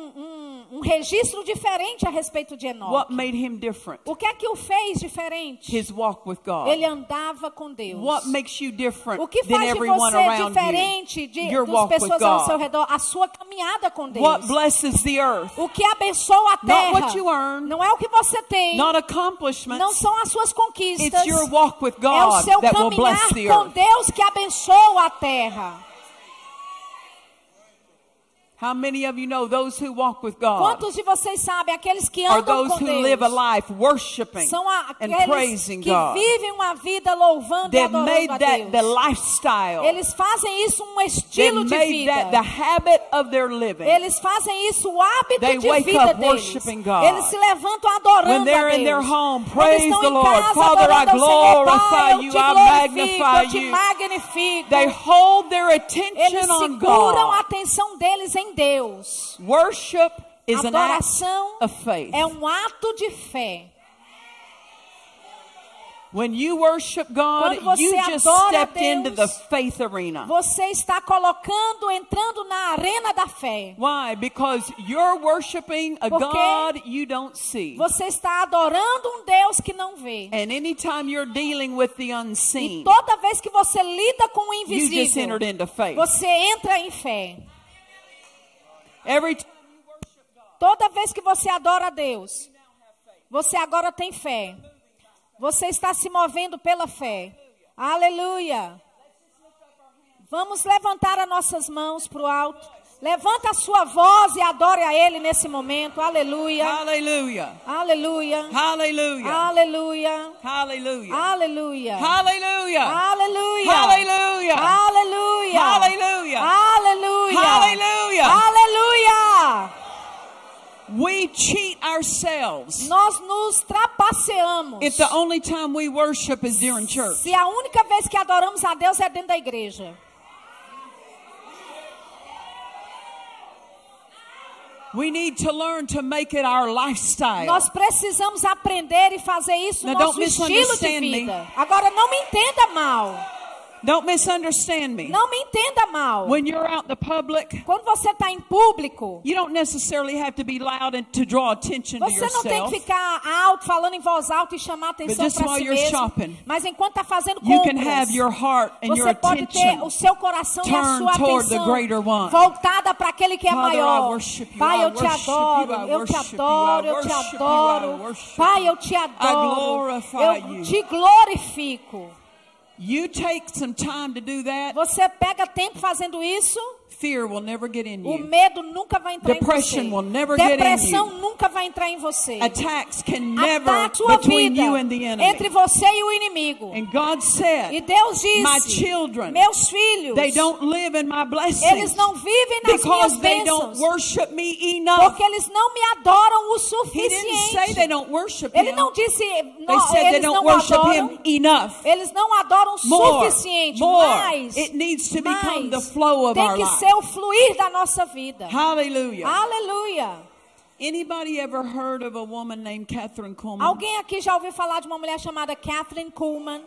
um, registro diferente a respeito de Enoque. What made him different? O que é que o fez diferente? His walk with God. Ele andava com Deus. What makes you different O que faz de everyone você around diferente you? de, Your das walk with pessoas ao seu redor? A sua caminhada com Deus. What blesses the earth? O que abençoa a terra não é o que você tem, Not não são as suas conquistas. It's your walk with é o God seu caminhar com. Deus que abençoa a terra. How many of you know those who walk with God Quantos de vocês sabem aqueles que andam those com who Deus? live a life worshiping são a- and aqueles que God? vivem uma vida louvando e adorando made a that Deus. the lifestyle. Eles fazem isso um estilo de made vida. that the habit of their living. Eles fazem isso o hábito They de wake vida up deles. worshiping God. Eles se levantam adorando When they're a Deus. in their home, praise estão the em Lord. casa, Father, I ao Senhor, glorify Pai, eu you, te I glorifico, magnify eu te you. magnifico. They hold their Eles attention on seguram a God. atenção deles em Deus. Worship is an act Adoração of faith. é um ato de fé. When you worship God, you just stepped into the Deus, faith arena. Você está colocando, entrando na arena da fé. Why? Because you're worshiping a Porque God you don't see. Você está adorando um Deus que não vê. And anytime you're dealing with the E unseen, toda vez que você lida com o you just invisível, entered into faith. você entra em fé. Toda vez que você adora a Deus, você agora tem fé. Você está se movendo pela fé. Aleluia. Vamos levantar as nossas mãos para o alto. Levanta a sua voz e adore a Ele nesse momento. Aleluia. Aleluia. Hallelujah. Aleluia. Hallelujah. Aleluia. Hallelujah. Aleluia. Hallelujah. Aleluia. Hallelujah. Aleluia. Hallelujah. Aleluia. We cheat ourselves Nós nos trapaceamos. if the only time we worship is during church. Se a única vez que adoramos a Deus é dentro da igreja. We need to learn to make it our lifestyle. Nós precisamos aprender e fazer isso no Now, nosso estilo de misunderstand me. vida. Agora, não me entenda mal. Don't misunderstand me. Não me entenda mal. When you're out in the public, Quando você está em público, you don't necessarily have to be loud and to draw attention to você não tem yourself. que ficar alto, falando em voz alta e chamar atenção para while si you're mesmo. shopping, Mas enquanto está fazendo You compras, can have your heart and your você pode ter o seu coração e a sua atenção voltada para aquele que é Father, maior. Pai, eu te adoro, eu te adoro, eu te adoro. Pai, eu te adoro. Eu te glorifico. You take some time to do that, Você pega tempo fazendo isso, fear will never get in o you. medo nunca vai entrar Depression em will você. never get in Depressão you. nunca vai entrar em você. Attacks can never Ataque sua between you and the enemy. entre você e o inimigo. And God E said, Deus disse: My children, Meus filhos, they don't live in my blessings eles não vivem nas minhas because they don't bênçãos. worship me enough. Porque eles não me adoram o He didn't say suficiente. they don't worship Ele him. não disse, They said they eles don't não worship adoram. him enough. Eles não adoram o suficiente, more. mais. It needs to become the mais. flow of Tem our que life. O fluir da nossa vida. Hallelujah. Aleluia. Anybody ever heard of a woman named Catherine Coleman? Alguém aqui já ouviu falar de uma mulher chamada Catherine Kuhlman?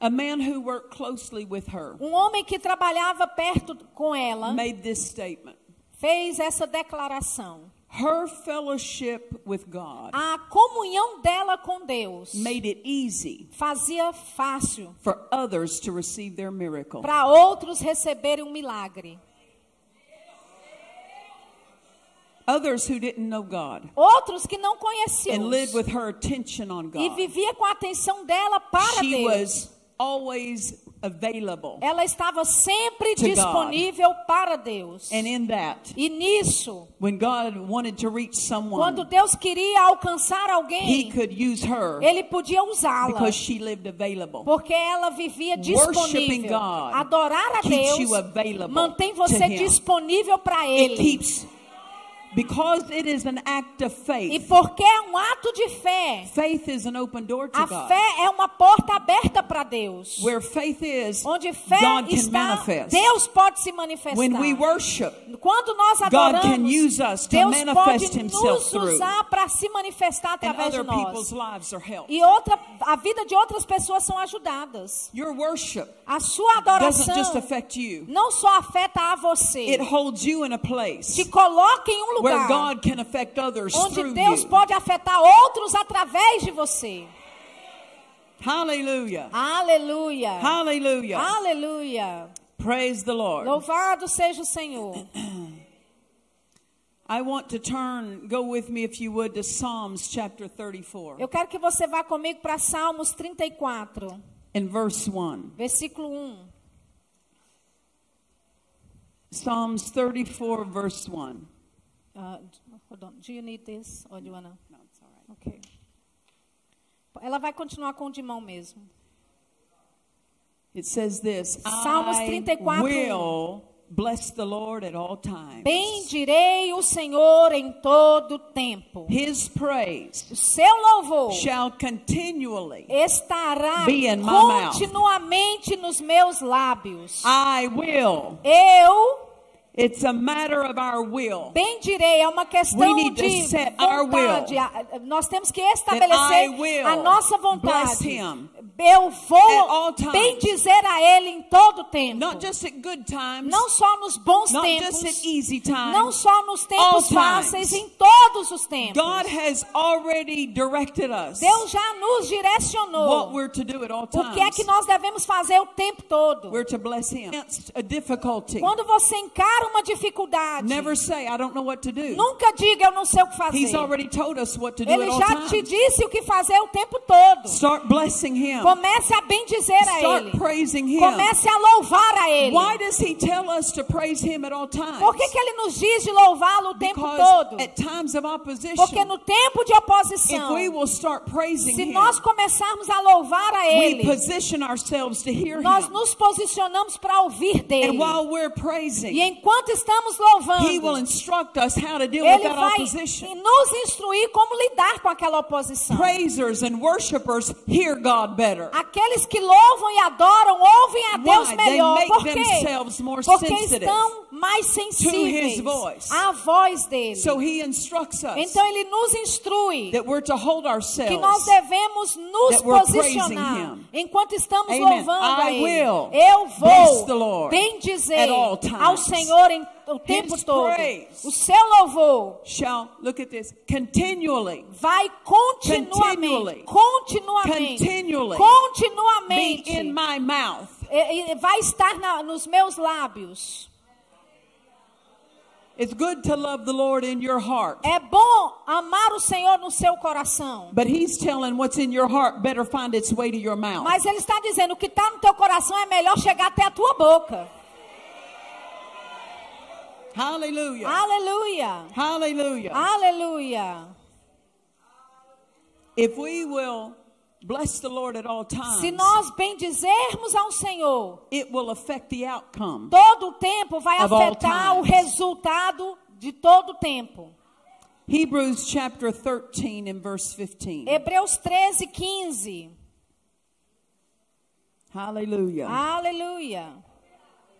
A man who worked closely with her Um homem que trabalhava perto com ela made this statement. fez essa declaração. Her fellowship with God A comunhão dela com Deus made it easy fazia fácil for others to receive their miracle. para outros receberem um milagre. Others who didn't know God Outros que não conheciam and lived with her attention on e God. vivia com a atenção dela para She Deus. was always available. ela estava sempre To God. disponível para Deus. And in that, E nisso, when God wanted to reach quando someone, Deus queria alcançar He alguém, could use her ele podia usá-la. because she lived available. Porque ela vivia disponível. God Adorar a Deus mantém você disponível para It Ele. keeps, because it is an act of E faith. porque é um ato de fé, Faith is an open door to a God. fé é uma porta aberta para Deus. Where faith is, Onde fé God can está, manifest. Deus pode se manifestar. When we worship, Quando nós God adoramos, can use us to Deus manifest pode nos usar para se manifestar através de nós. lives are helped. E outra, a vida de outras pessoas são ajudadas. Your worship A sua doesn't adoração just affect you. não só afeta a você, It holds you in a place te coloca em um where lugar God can affect others onde Deus you. pode afetar outros através de você. Hallelujah. Aleluia. Hallelujah. Aleluia. Praise the Lord. Louvado seja o Senhor. I want to turn, go with me if you would, to Psalms chapter 34 Eu quero que você vá comigo para Salmos 34, in verse 1. versículo 1. Psalms 34, verse 1. Uh, hold on. Do you need this or do you wanna? No, it's all right. Ok. Ela vai continuar com o de mão mesmo. It says this Salmos I 34. will bless the Lord at all times. Bendirei o Senhor em todo tempo. His praise O seu louvor shall continually. estará Be in my mouth. continuamente nos meus lábios. I will. Eu It's a matter of our will. bendirei, é uma We questão need to de set our vontade. Nós temos que estabelecer a nossa vontade. Eu vou times. bendizer a Ele em todo tempo. Times, Não só nos bons not tempos, just at easy times. não só nos tempos fáceis, em todos os tempos. God has already directed us Deus já nos direcionou what we're to do at all o que é que nós devemos fazer o tempo todo. We're to bless Him. Against a difficulty. Quando você encara uma dificuldade, Never say, I don't know what to do. nunca diga eu não sei o que fazer. He's already told us what to do Ele at all já te disse o que fazer o tempo todo. Start blessing Him. Comece a bendizer a Start Ele. praising Him. Comece a louvar a Ele. Why does He tell us to praise Him at all times? Por que, que Ele nos diz de louvá-lo o tempo Because todo? at times of opposition, Porque no tempo de if oposição, we will start praising se Him, nós começarmos a louvar a we Ele, position ourselves to hear nós Him. nos posicionamos para ouvir dele. And while we're E praising, enquanto estamos He will louvando, instruct us how to deal with Ele that vai opposition. nos instruir como lidar com aquela oposição. Praisers and worshipers hear God better. Aqueles que louvam e adoram ouvem a Deus Why? They melhor. make Por quê? themselves more Porque sensitive estão mais sensíveis his voice. à voz dele. So He instructs us Então ele nos instrui that we're to hold que nós ourselves. devemos nos posicionar enquanto estamos Amen. louvando a I Ele. will Eu vou Lord bendizer at all times. ao Senhor em, o tempo His todo. O seu louvor Shall look at this continually vai continuamente, Continually. continuamente, Continually be continuamente in my mouth. vai estar na- nos meus lábios. It's good to love the Lord in your heart. É bom amar o Senhor no seu coração. But he's telling what's in your heart better find its way to your mouth. Mas ele está dizendo o que está no teu coração é melhor chegar até a tua boca. Hallelujah. Aleluia. Hallelujah. Aleluia. If we will bless the Lord at all times, Se nós bendizermos ao Senhor, it will affect the outcome. todo o tempo vai afetar o resultado de todo o tempo. Hebrews chapter 13 and verse 15. Hebreus 13, 15. Hallelujah. Aleluia.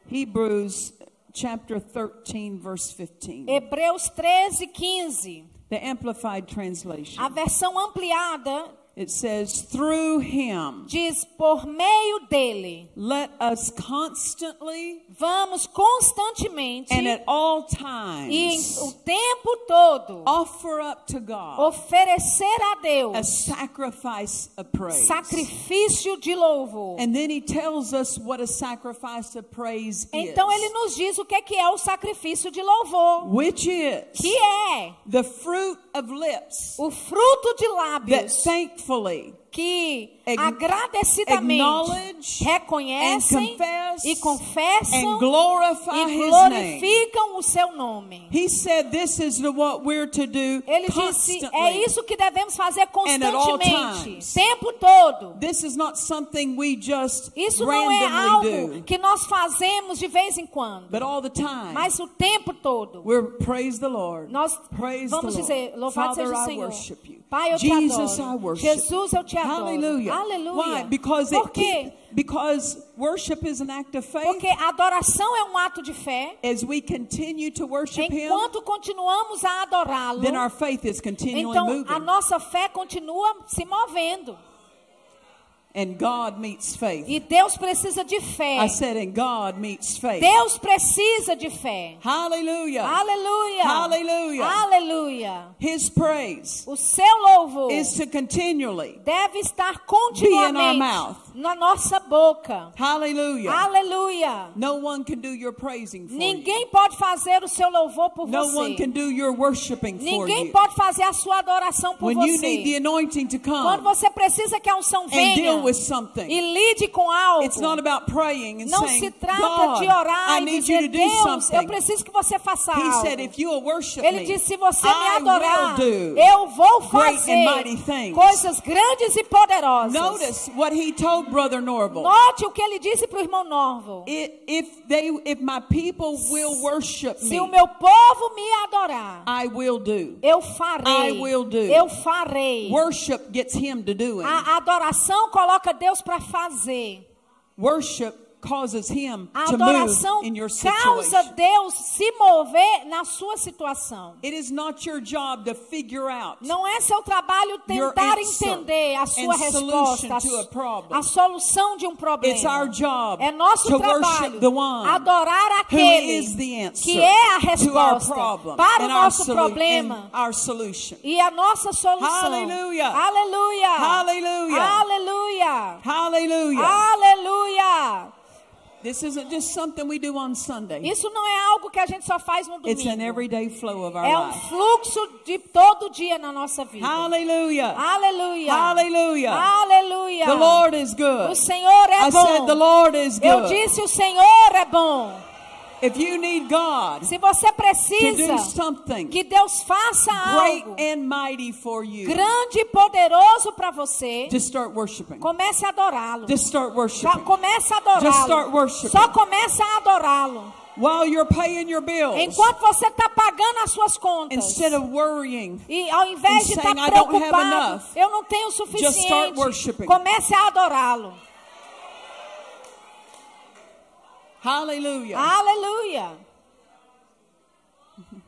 Hebrews chapter 13 verse 15. Hebreus 13, 15. The Amplified Translation. A versão ampliada It says, through him, diz: por meio dele, let us constantly vamos constantemente and at all e em times o tempo todo offer up to God oferecer a a Deus sacrifice of praise. sacrifício de louvor. And then he tells us what a sacrifice of praise Então ele is. nos diz o que é que é o sacrifício de louvor, Which is que é the fruit of lips o fruto de that lábios thankfully que Ag- agradecidamente reconhecem e confessam e glorificam o seu nome. He said this is the, what we're to do Ele disse: é isso que devemos fazer constantemente, tempo todo. This is not something we just Isso não é algo que nós fazemos de vez em quando, but all the time. mas o tempo todo. We're praise the Lord. Nós vamos dizer, louvado seja o Senhor. Pai, eu te adoro. Jesus, eu te. Hallelujah. Aleluia. Why? Because Por it quê? keep- because worship is an act of faith. Porque a adoração é um ato de fé. As we continue to worship Him, Enquanto continuamos a adorá-lo, then our faith is continually então a moving, nossa fé continua se movendo. And God meets faith. E Deus precisa de fé. I said, and God meets faith. Deus precisa de fé. Hallelujah. Aleluia. Hallelujah. Aleluia. His praise O seu louvor is to continually. deve estar Be in our continuamente mouth. Na nossa boca. Hallelujah. Aleluia. No one can do your praising for you. Ninguém pode fazer o seu louvor por No one can você. do your worshiping for Ninguém you. pode fazer a sua adoração por When you need the você. anointing to Quando come você precisa que a unção and venha deal with something, e lide com algo, it's not about praying and não saying, se trata God, de orar I e need you dizer, to do Deus, eu something. preciso que você faça He algo. said, if you will worship Ele disse, se você me I adorar, will do eu vou fazer coisas grandes e poderosas. Notice what he told Brother Norval. Note o que ele disse para o irmão Norval. If they, if my people will worship Se o me, meu povo me adorar, I will do. eu farei. I will do. Eu farei. Worship gets him to doing. A adoração coloca Deus para fazer. Worship causes him A to move adoração in your causa situation. Deus se mover na sua situação. It is not your job to figure out Não é seu trabalho Your tentar entender a sua resposta, a, to a solução de um problema. It's our job é nosso to trabalho worship the one adorar aquele is the answer que é a to our resposta problem para o nosso problema and our solution. e a nossa solução. Hallelujah. Aleluia. Hallelujah. Aleluia. Hallelujah. Aleluia. This isn't just something we do on Sunday. Isso não é algo que a gente só faz no It's an domingo. everyday flow of our É um fluxo de todo dia na nossa vida. Hallelujah. Aleluia. Hallelujah. Aleluia. The Lord is good. O Senhor é I bom. said the Lord is Eu good. disse o Senhor é bom. If you need God Se você precisa que Deus faça algo and mighty for you, grande e poderoso para você, comece a adorá-lo. Comece a adorá-lo. Só comece a adorá-lo. While you're paying your bills, Enquanto você está pagando as suas contas. instead of worrying, E ao invés de estar saying, "I don't have preocupado, enough", eu não tenho o suficiente. Comece a adorá-lo. Hallelujah. Aleluia.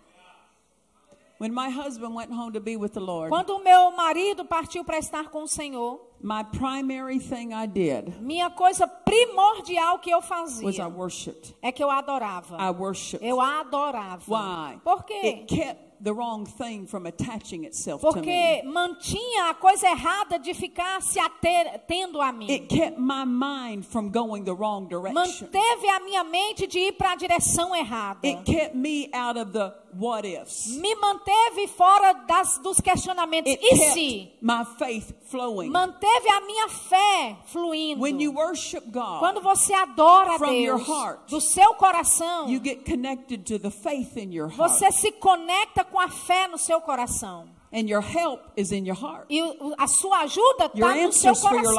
When my husband went home to be with the Lord, Quando o meu marido partiu para estar com o Senhor, my primary thing I did minha coisa primordial que eu was I fazia worshiped. é que eu adorava. I worshiped. Eu adorava. Why? Por quê? It kept the wrong thing from attaching itself to me. Porque mantinha a coisa errada de ficar se atendo a mim. It kept my mind from going the wrong direction. Manteve a minha mente de ir para a direção errada. It kept me out of the what ifs. Me manteve fora das, dos questionamentos. It E kept se? my faith flowing. Manteve a minha fé fluindo. When you worship God, Quando você adora a from your Deus heart, do seu coração, you get connected to the faith in your heart. você se conecta com a fé no seu coração. And your help is in your heart. E a sua ajuda está no seu coração.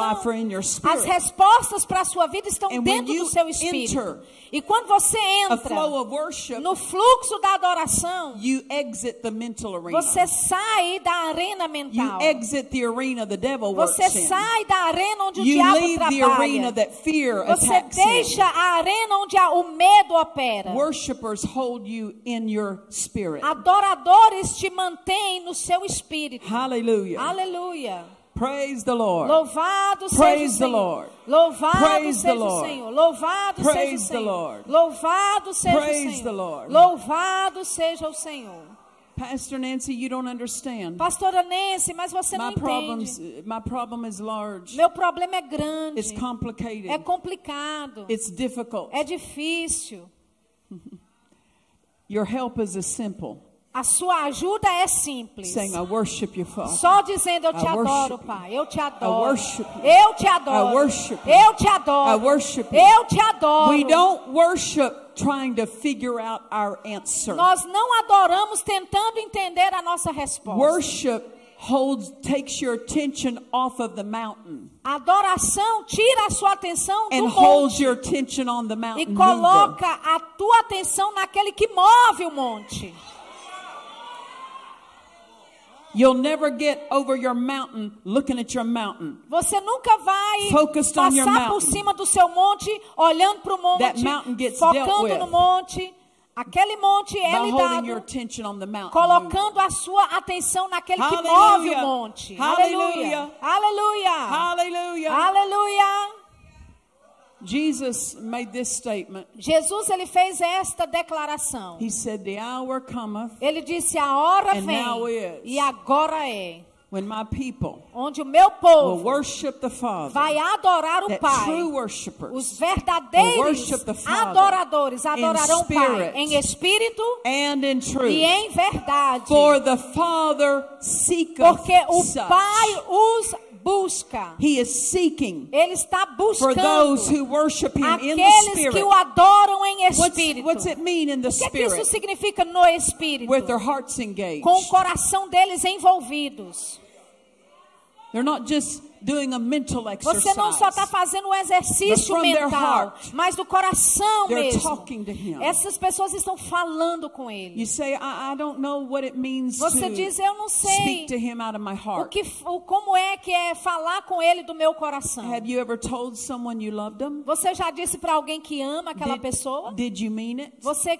As respostas para a sua vida estão And when dentro you do seu espírito. enter E quando você entra worship, no fluxo da adoração, you exit the mental arena. você sai da arena You mental. exit the arena the devil works Você in. sai da arena onde o You diabo leave the arena trabalha. that fear Você deixa a arena onde o medo opera. Hold you in your spirit. Adoradores te mantêm no seu espírito. Hallelujah. Aleluia. Praise the Lord. Louvado seja o Praise the Senhor. Lord. Louvado Praise the seja o Lord. Senhor. Louvado seja o Praise the Senhor. Lord. Louvado seja Praise o the Senhor. Lord. Louvado seja o Senhor. Pastor Nancy, you don't understand. Pastora Nancy, mas você não My problems, entende. my problem is large. Meu problema é grande. It's complicated. É complicado. It's difficult. É difícil. Your help is simple A sua ajuda é simples. saying, I worship you, Father. Só dizendo eu te I adoro, Pai. Eu te adoro. worship you. Eu te adoro. I worship you. Eu te adoro. I worship you. Eu te adoro. We don't worship trying to figure out our answer. Nós não adoramos tentando entender a nossa resposta. Worship holds takes your attention off of the mountain adoração tira a sua atenção do and holds monte your attention on the e mover. coloca a tua atenção naquele que move o monte. You'll never get over your mountain looking at your mountain. Você nunca vai Focused passar por cima do seu monte, olhando para o That monte, mountain gets dealt focando with. no monte. Aquele monte é By lhe holding your dado, attention on the mountain. mover. colocando a sua atenção naquele que Hallelujah. move o monte. Hallelujah. Aleluia. Hallelujah. Aleluia. Jesus made this statement. Jesus ele fez esta declaração. He said, The hour cometh Ele disse: A hora And vem now is. e agora é, when my people onde o meu will povo worship the Father. vai adorar o Pai. true worshipers Os verdadeiros adoradores adorarão o Pai em espírito and in truth. e em verdade. For the Father seeketh Porque o. Pai os busca. He is seeking Ele está for those buscando who worship Him in the aqueles Spirit. que o adoram em What's, espírito. what's it mean in the O que, é que isso Spirit? significa no espírito? With their hearts engaged. Com o coração deles envolvidos. They're not just doing a mental exercise. Você não só está fazendo um exercício But from their mental, heart, mas do coração mesmo. talking to him. Essas pessoas estão falando com You ele. say, I, I don't know what it means Você to diz, eu não sei speak to Him out of my o heart. que, o, como é que é falar com ele do meu coração. Have you ever told someone you loved them? Você já disse para alguém que ama aquela Did, pessoa? did you mean it? Você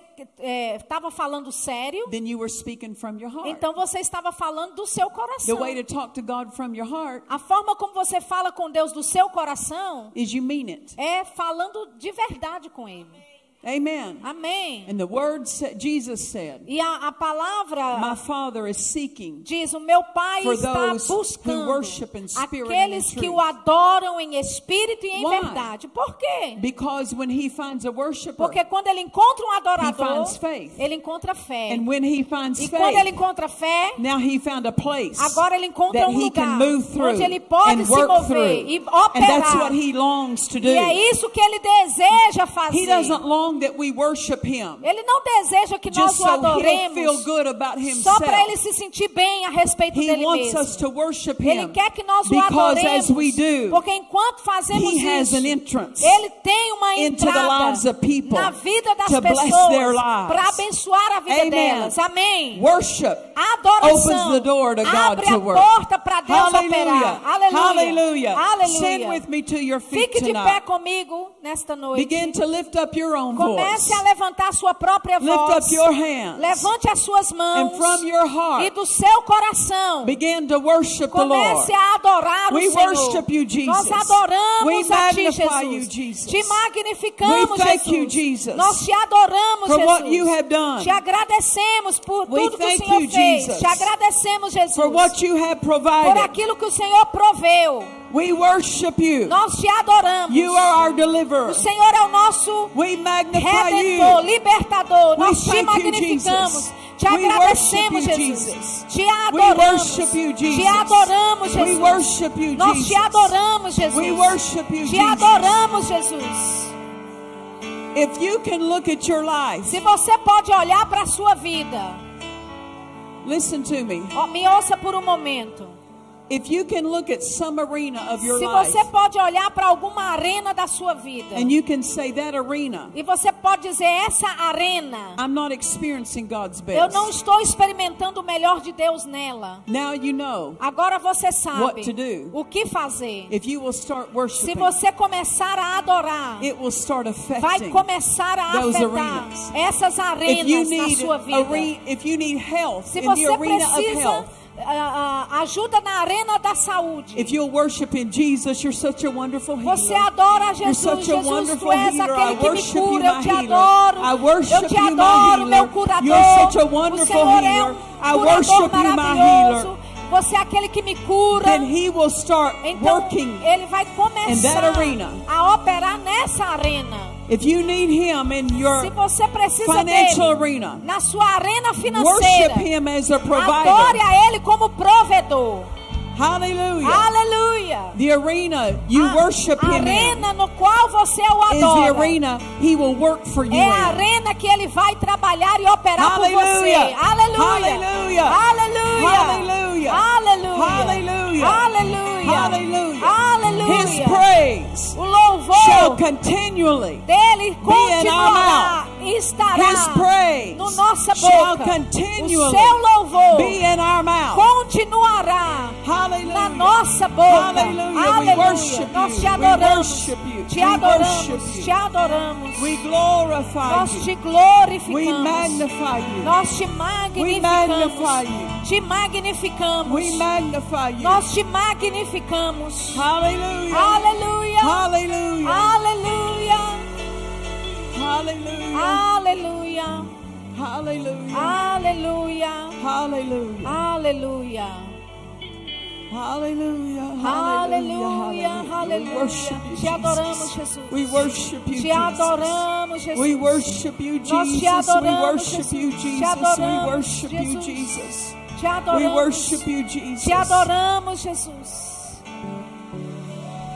estava falando sério? Then you were speaking from your heart. Então você estava falando do seu The coração. way to talk to God from your heart A forma como você fala com Deus do seu coração is you mean it. é falando de verdade com Ele. Amen. Amém. And the word sa- Jesus said, E a, a palavra My Father is seeking diz: O meu Pai For está those who buscando worship in spirit aqueles and que truth. o adoram em espírito e em Why? verdade. Por quê? because when He finds a worshiper, Porque quando ele encontra um adorador, finds faith. ele encontra fé. and when He finds E quando ele faith, encontra fé, now He found a place agora ele encontra that um He can lugar move through onde ele pode and se work mover through. e And that's what operar. He longs to do. E é isso que ele deseja fazer. He doesn't long that we worship Him Ele não deseja que nós o adoremos só para ele se sentir bem a respeito He dele wants mesmo. us to worship Ele quer que nós o because adoremos. as we do, porque enquanto fazemos isso, ele tem uma into the entrada lives of people na vida das to pessoas para abençoar a vida Amen. delas. Amém. Worship adoração opens the door to God abre to a work. porta para Deus Hallelujah. operar. Aleluia. Hallelujah. Aleluia. Stand with me to your feet Fique de pé tonight. comigo nesta noite. Begin to lift up your own Comece voice. a levantar sua própria Lift voz. up your hands. Levante as suas mãos. And from your e heart, do seu coração. begin to worship the Lord. Comece a adorar We o Senhor. worship you, Jesus. Nós adoramos We a ti, Jesus. you, Jesus. Te magnificamos, We thank Jesus. you, Jesus, Nós te adoramos, for Jesus. what you have done. Te agradecemos por We tudo que o Senhor you, fez. Jesus, Te agradecemos, Jesus. For what you have por provided. aquilo que o Senhor proveu. We worship you. Nós te adoramos. You are our deliverer. O Senhor é o nosso We magnify Redentor, you. libertador. We Nós te you, magnificamos. Jesus. Te agradecemos, you, Jesus. Te adoramos. you. Te adoramos, Jesus. you, Nós te adoramos, Jesus. You, Te adoramos, Jesus. If you can look at your life, Se você pode olhar para a sua vida, listen to me. me ouça por um momento. If you can look at some arena of your Se life você pode olhar para alguma arena da sua vida and you can say that arena, e você pode dizer essa arena, I'm not experiencing God's eu não best. estou experimentando o melhor de Deus nela. Now you know Agora você sabe What to do. o que fazer. if you will start Se worshiping, você começar a adorar, it will start vai affecting. começar a those afetar arenas. essas If you arenas na sua vida. are- if you need health Se in the você arena of precisa health, ah, ajuda na arena da saúde, if you'll worship in Jesus, you're such a wonderful você healer. adora You're Jesus. such a Jesus, tu és aquele que me cura. Eu te adoro. I worship Eu te adoro, meu curador. You're such a o wonderful Senhor é healer. um I curador worship you, my maravilhoso. healer. Você é aquele que me cura. Then He will start Então, working ele vai in começar that arena. a operar nessa arena. If you need Him in your Se você precisa financial dele arena, na sua arena worship financeira, Him as a adore a Ele como provedor. Hallelujah. Aleluia. The arena you A worship Him in arena no qual você o is the adora. arena He will work for you É a in. arena que ele vai trabalhar e operar por você. Hallelujah. Aleluia. Hallelujah. Aleluia. Hallelujah. Aleluia. Hallelujah. Aleluia. Hallelujah. His Aleluia. praise O shall louvor continually dele be in our continuará e estará His praise no nossa shall boca. O seu louvor be in our mouth. continuará Hallelujah. na nossa boca. Hallelujah. We worship Nós te We adoramos. Te We adoramos. Te adoramos. We glorify Nós te We glorificamos. magnify you. Nós te We magnificamos. magnify you. Te magnificamos. We magnify you. Nós te magnificamos. Hallelujah. Aleluia. Hallelujah. Aleluia. Hallelujah. Hallelujah. Hallelujah. Hallelujah. Hallelujah. Aleluia. Hallelujah. Aleluia. We worship you, Te adoramos, Jesus. We worship you, Te Jesus. adoramos, Jesus. We worship you, Jesus. We worship you, Jesus. We worship you, Jesus. We worship you, Jesus. Te adoramos, Jesus.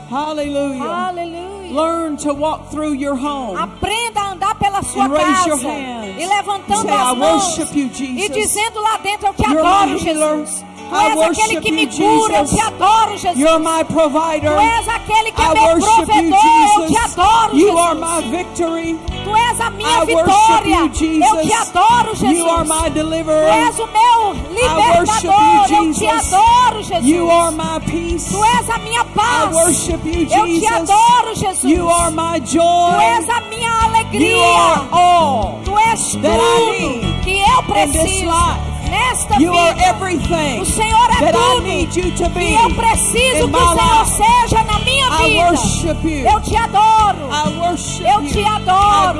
Hallelujah. Aleluia. Learn to walk through your home. Aprenda a andar pela sua And raise your casa hands. e levantando Say, "I as mãos you, e dizendo lá dentro eu te adoro. Jesus. Tu I és aquele que me you, cura, eu Jesus. te adoro, Jesus. You're my provider. Tu és aquele que é I meu you, provedor, eu te Jesus. adoro, You Jesus. are my victory. Tu és a minha I vitória, you, eu Jesus. te adoro, Jesus. You are my Tu deliverer. és o meu you, libertador, eu te Jesus. adoro, Jesus. You are my peace. Tu és a minha I paz, worship you, eu te Jesus. adoro, Jesus. You are my Tu joy. és a minha You alegria. are all Tu és I tudo que eu preciso. Nesta You are vida. everything O Senhor é tudo need you to be que eu preciso que o Senhor life. seja na minha I vida. worship you. Eu te adoro. I worship Eu te adoro.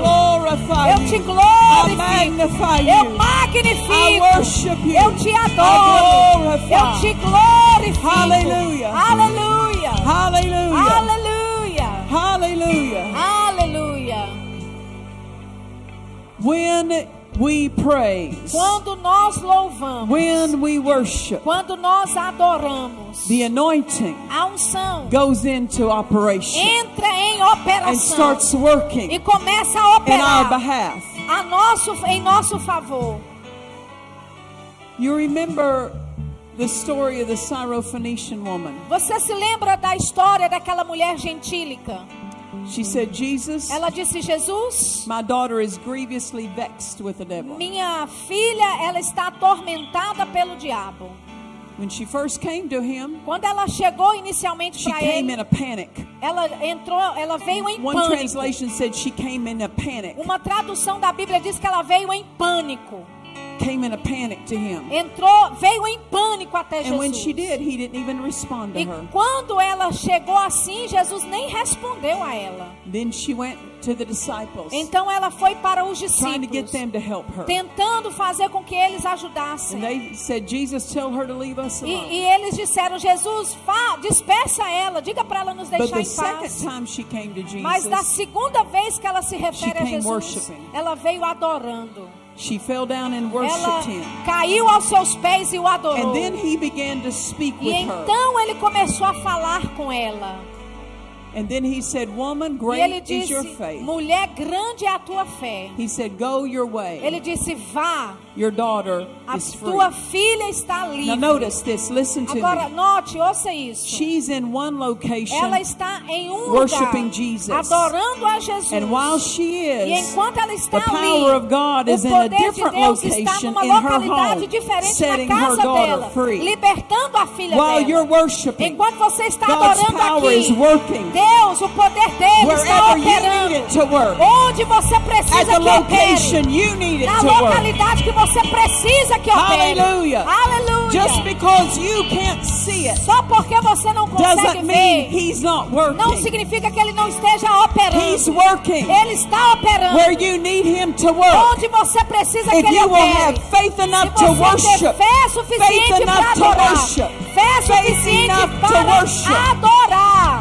Eu te glorifico. Eu magnifico. Eu te adoro. Eu te glorifico. Hallelujah. Aleluia. Hallelujah. Aleluia. Hallelujah. Aleluia. When we praise, Quando nós louvamos, when we worship, quando nós adoramos, the anointing a unção goes into operation entra em and operação starts working e começa a in our operar behalf. a nosso, em nosso favor. You remember the story of the Syrophoenician woman. Você se lembra da história daquela mulher gentílica? She said, Jesus, Ela disse: Jesus, my daughter is grievously vexed with the devil. minha filha, ela está atormentada pelo diabo. When she first came to him, Quando ela chegou inicialmente she para came ele, in a panic. ela entrou, ela veio em One pânico. translation said she came in a panic. Uma tradução da Bíblia diz que ela veio em pânico. Came in a panic to him. Entrou, veio em pânico até And when Jesus. she did, he didn't even respond to E her. quando ela chegou assim, Jesus nem respondeu a ela. Then she went to the disciples, Então ela foi para os trying to get discípulos, them to help her. tentando fazer com que eles And ajudassem. they said, Jesus, tell her to leave us E, alone. e eles disseram: Jesus, fa, despeça ela, diga para ela nos But deixar the em second paz. time she came to Mas da Jesus, segunda vez que ela se refere a Jesus, ela veio adorando. She fell down and Ela worshiped him. caiu aos seus pés e o adorou. And then he began to speak E with her. então ele começou a falar com ela. And then he said, Woman, E ele great is your disse: faith. Mulher, grande é a tua fé. He said, Go your way. Ele disse: Vá, Your daughter a is free. tua filha está livre. Now notice this, listen to Agora, me. note, ouça isso. She's in one location, Ela está em um worshiping lugar, Jesus. adorando a Jesus. and while she e is, enquanto ela está the ali, power of God is o in a poder de different Deus está location numa in her localidade home, diferente na her casa dela, free. libertando a filha While dela. you're worshiping, Enquanto você está God's adorando power aqui, is working Deus, o poder dele está wherever you need operando. it to work. Onde você precisa que opere. Na localidade que você precisa que opere. Aleluia. Just because you can't see it Só porque você não consegue ver, He's not não significa que ele não esteja operando. He's working Ele está operando. where you need Him to work. Onde você precisa If que ele opere. have faith Se enough você to ter worship, fé suficiente faith para adorar, worship, fé faith suficiente para worship. adorar,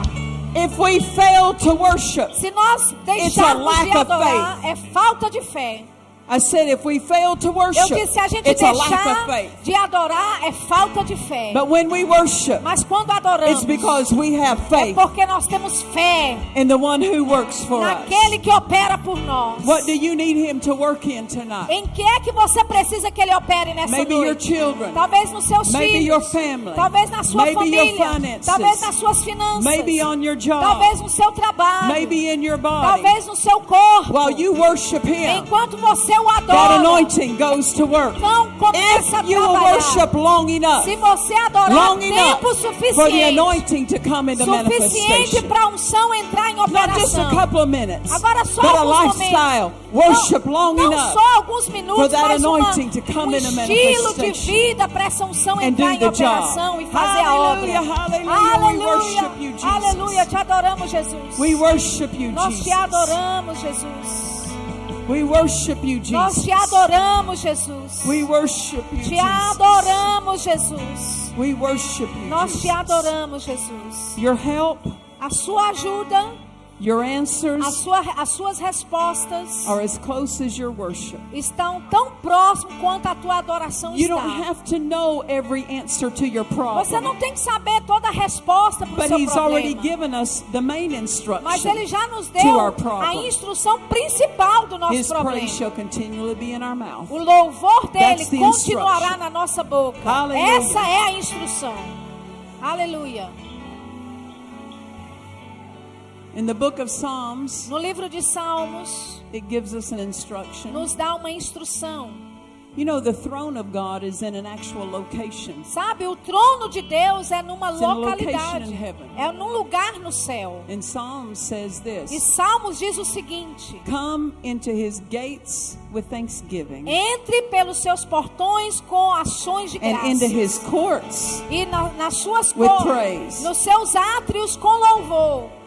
If we fail to worship, Se nós deixarmos de adorar, é falta de fé. I said if we fail to Eu worship, disse, se a gente it's a lack of deixar faith. de adorar, é falta de fé. But when we worship, Mas quando adoramos, it's because we have é faith porque nós temos fé in the one who works for us. naquele que opera por nós. What do you need him to work in tonight? Em que é que você precisa que ele opere nessa Maybe your noite? children. Talvez nos seus Maybe filhos. your family. Talvez na sua Maybe your família. finances. Talvez nas suas finanças. Maybe on your job. Talvez no seu trabalho. Maybe in your body. Talvez no seu corpo. While you worship him, Enquanto você o that adora. anointing goes to work. Então começa a If you will trabalhar. worship long enough, Se você adorar long enough tempo for the suficiente, anointing to come into suficiente para a unção entrar em Not just a operação. couple of minutes, Agora só but a alguns lifestyle. momentos. Worship não, long não enough só alguns minutos, for that mas uma, anointing to come um estilo de vida para essa unção entrar em operação job. e fazer a obra. Hallelujah, worship you, Jesus. aleluia, te adoramos, Jesus. We worship you, Nós te adoramos, Jesus. We worship you, Nós Jesus. te adoramos, Jesus. We worship you, Te Jesus. adoramos, Jesus. We worship you, Nós te adoramos, Jesus. Your help, A sua ajuda, your answers sua, as suas respostas are as close as your worship. estão tão próximo quanto a tua adoração You está. don't have to know every answer to your Você problem. não tem que saber toda a resposta para o But seu he's already problema. given us the main Mas instruction. ele já nos to deu a instrução principal do nosso His praise problema. shall continually be in our mouth. O louvor dele continuará na nossa boca. Hallelujah. Essa é a instrução. Aleluia. In the book of Psalms, No livro de Salmos, it gives us an instruction. nos dá uma instrução. You know, the throne of God is in an actual location. Sabe, o trono de Deus é numa It's localidade. in heaven. É num lugar no céu. And Psalms says E this Salmos diz o seguinte: Come into his gates with thanksgiving Entre pelos seus portões com ações de and into his courts E na- nas suas With cores, praise. nos seus átrios com louvor.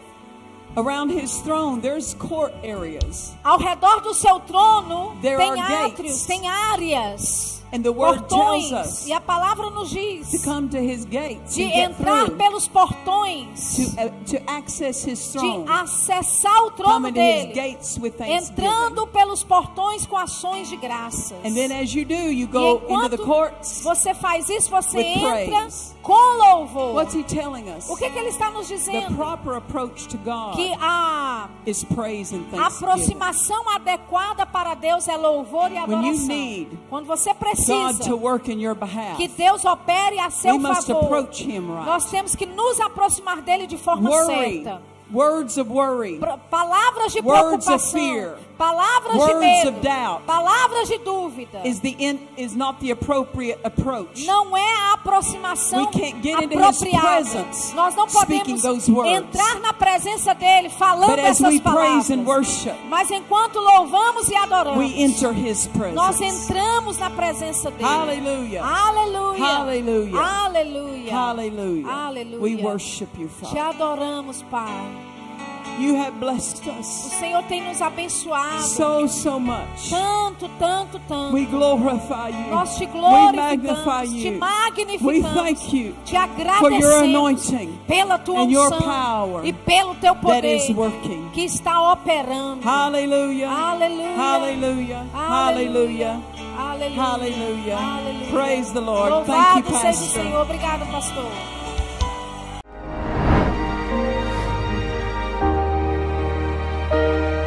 Around his throne, there's court areas. Ao redor do seu trono There tem átrios, gates. tem áreas, And the word tells portões. us E a palavra nos diz to come to his gates de entrar through, pelos portões, to, uh, to access his de throne. acessar o trono into dele, gates with entrando pelos portões com ações de graças. And then as you do, you E go into enquanto the courts. você faz isso, você entra praise. Com louvor. What's he telling us? O que, que ele está nos The dizendo? proper approach to God Que a is praise and aproximação adequada para Deus é louvor e When you adoração. need Quando você God precisa to work in your behalf. que Deus opere a seu We must favor, approach him right. nós temos que nos aproximar dele de forma Worry, certa. words of worry, Palavras de Words of preocupação, fear. Palavras de Words medo, of doubt. palavras de dúvida. is the in, is not the appropriate approach. Não é a aproximação We can't get into his apropriada. presence Nós não speaking podemos those words. entrar na presença dele falando But as essas we praise and palavras. worship, Mas enquanto louvamos e adoramos, we enter his Nós presence. entramos na presença dele. Hallelujah. Aleluia. Hallelujah. Aleluia. Hallelujah. Aleluia. We worship you, Te Father. adoramos, Pai. You have blessed O us Senhor tem nos abençoado so, so much. tanto, tanto, tanto. We glorify you. Nós te We magnify glorificamos, te you. We magnificamos, thank you te for your agradecemos anointing pela tua unção power e pelo teu poder que está operando. Hallelujah. Aleluia. Hallelujah. Hallelujah. Aleluia. Hallelujah. Aleluia. Praise the Lord. Thank Louvado you, seja o Pastor. Senhor. Obrigado, pastor.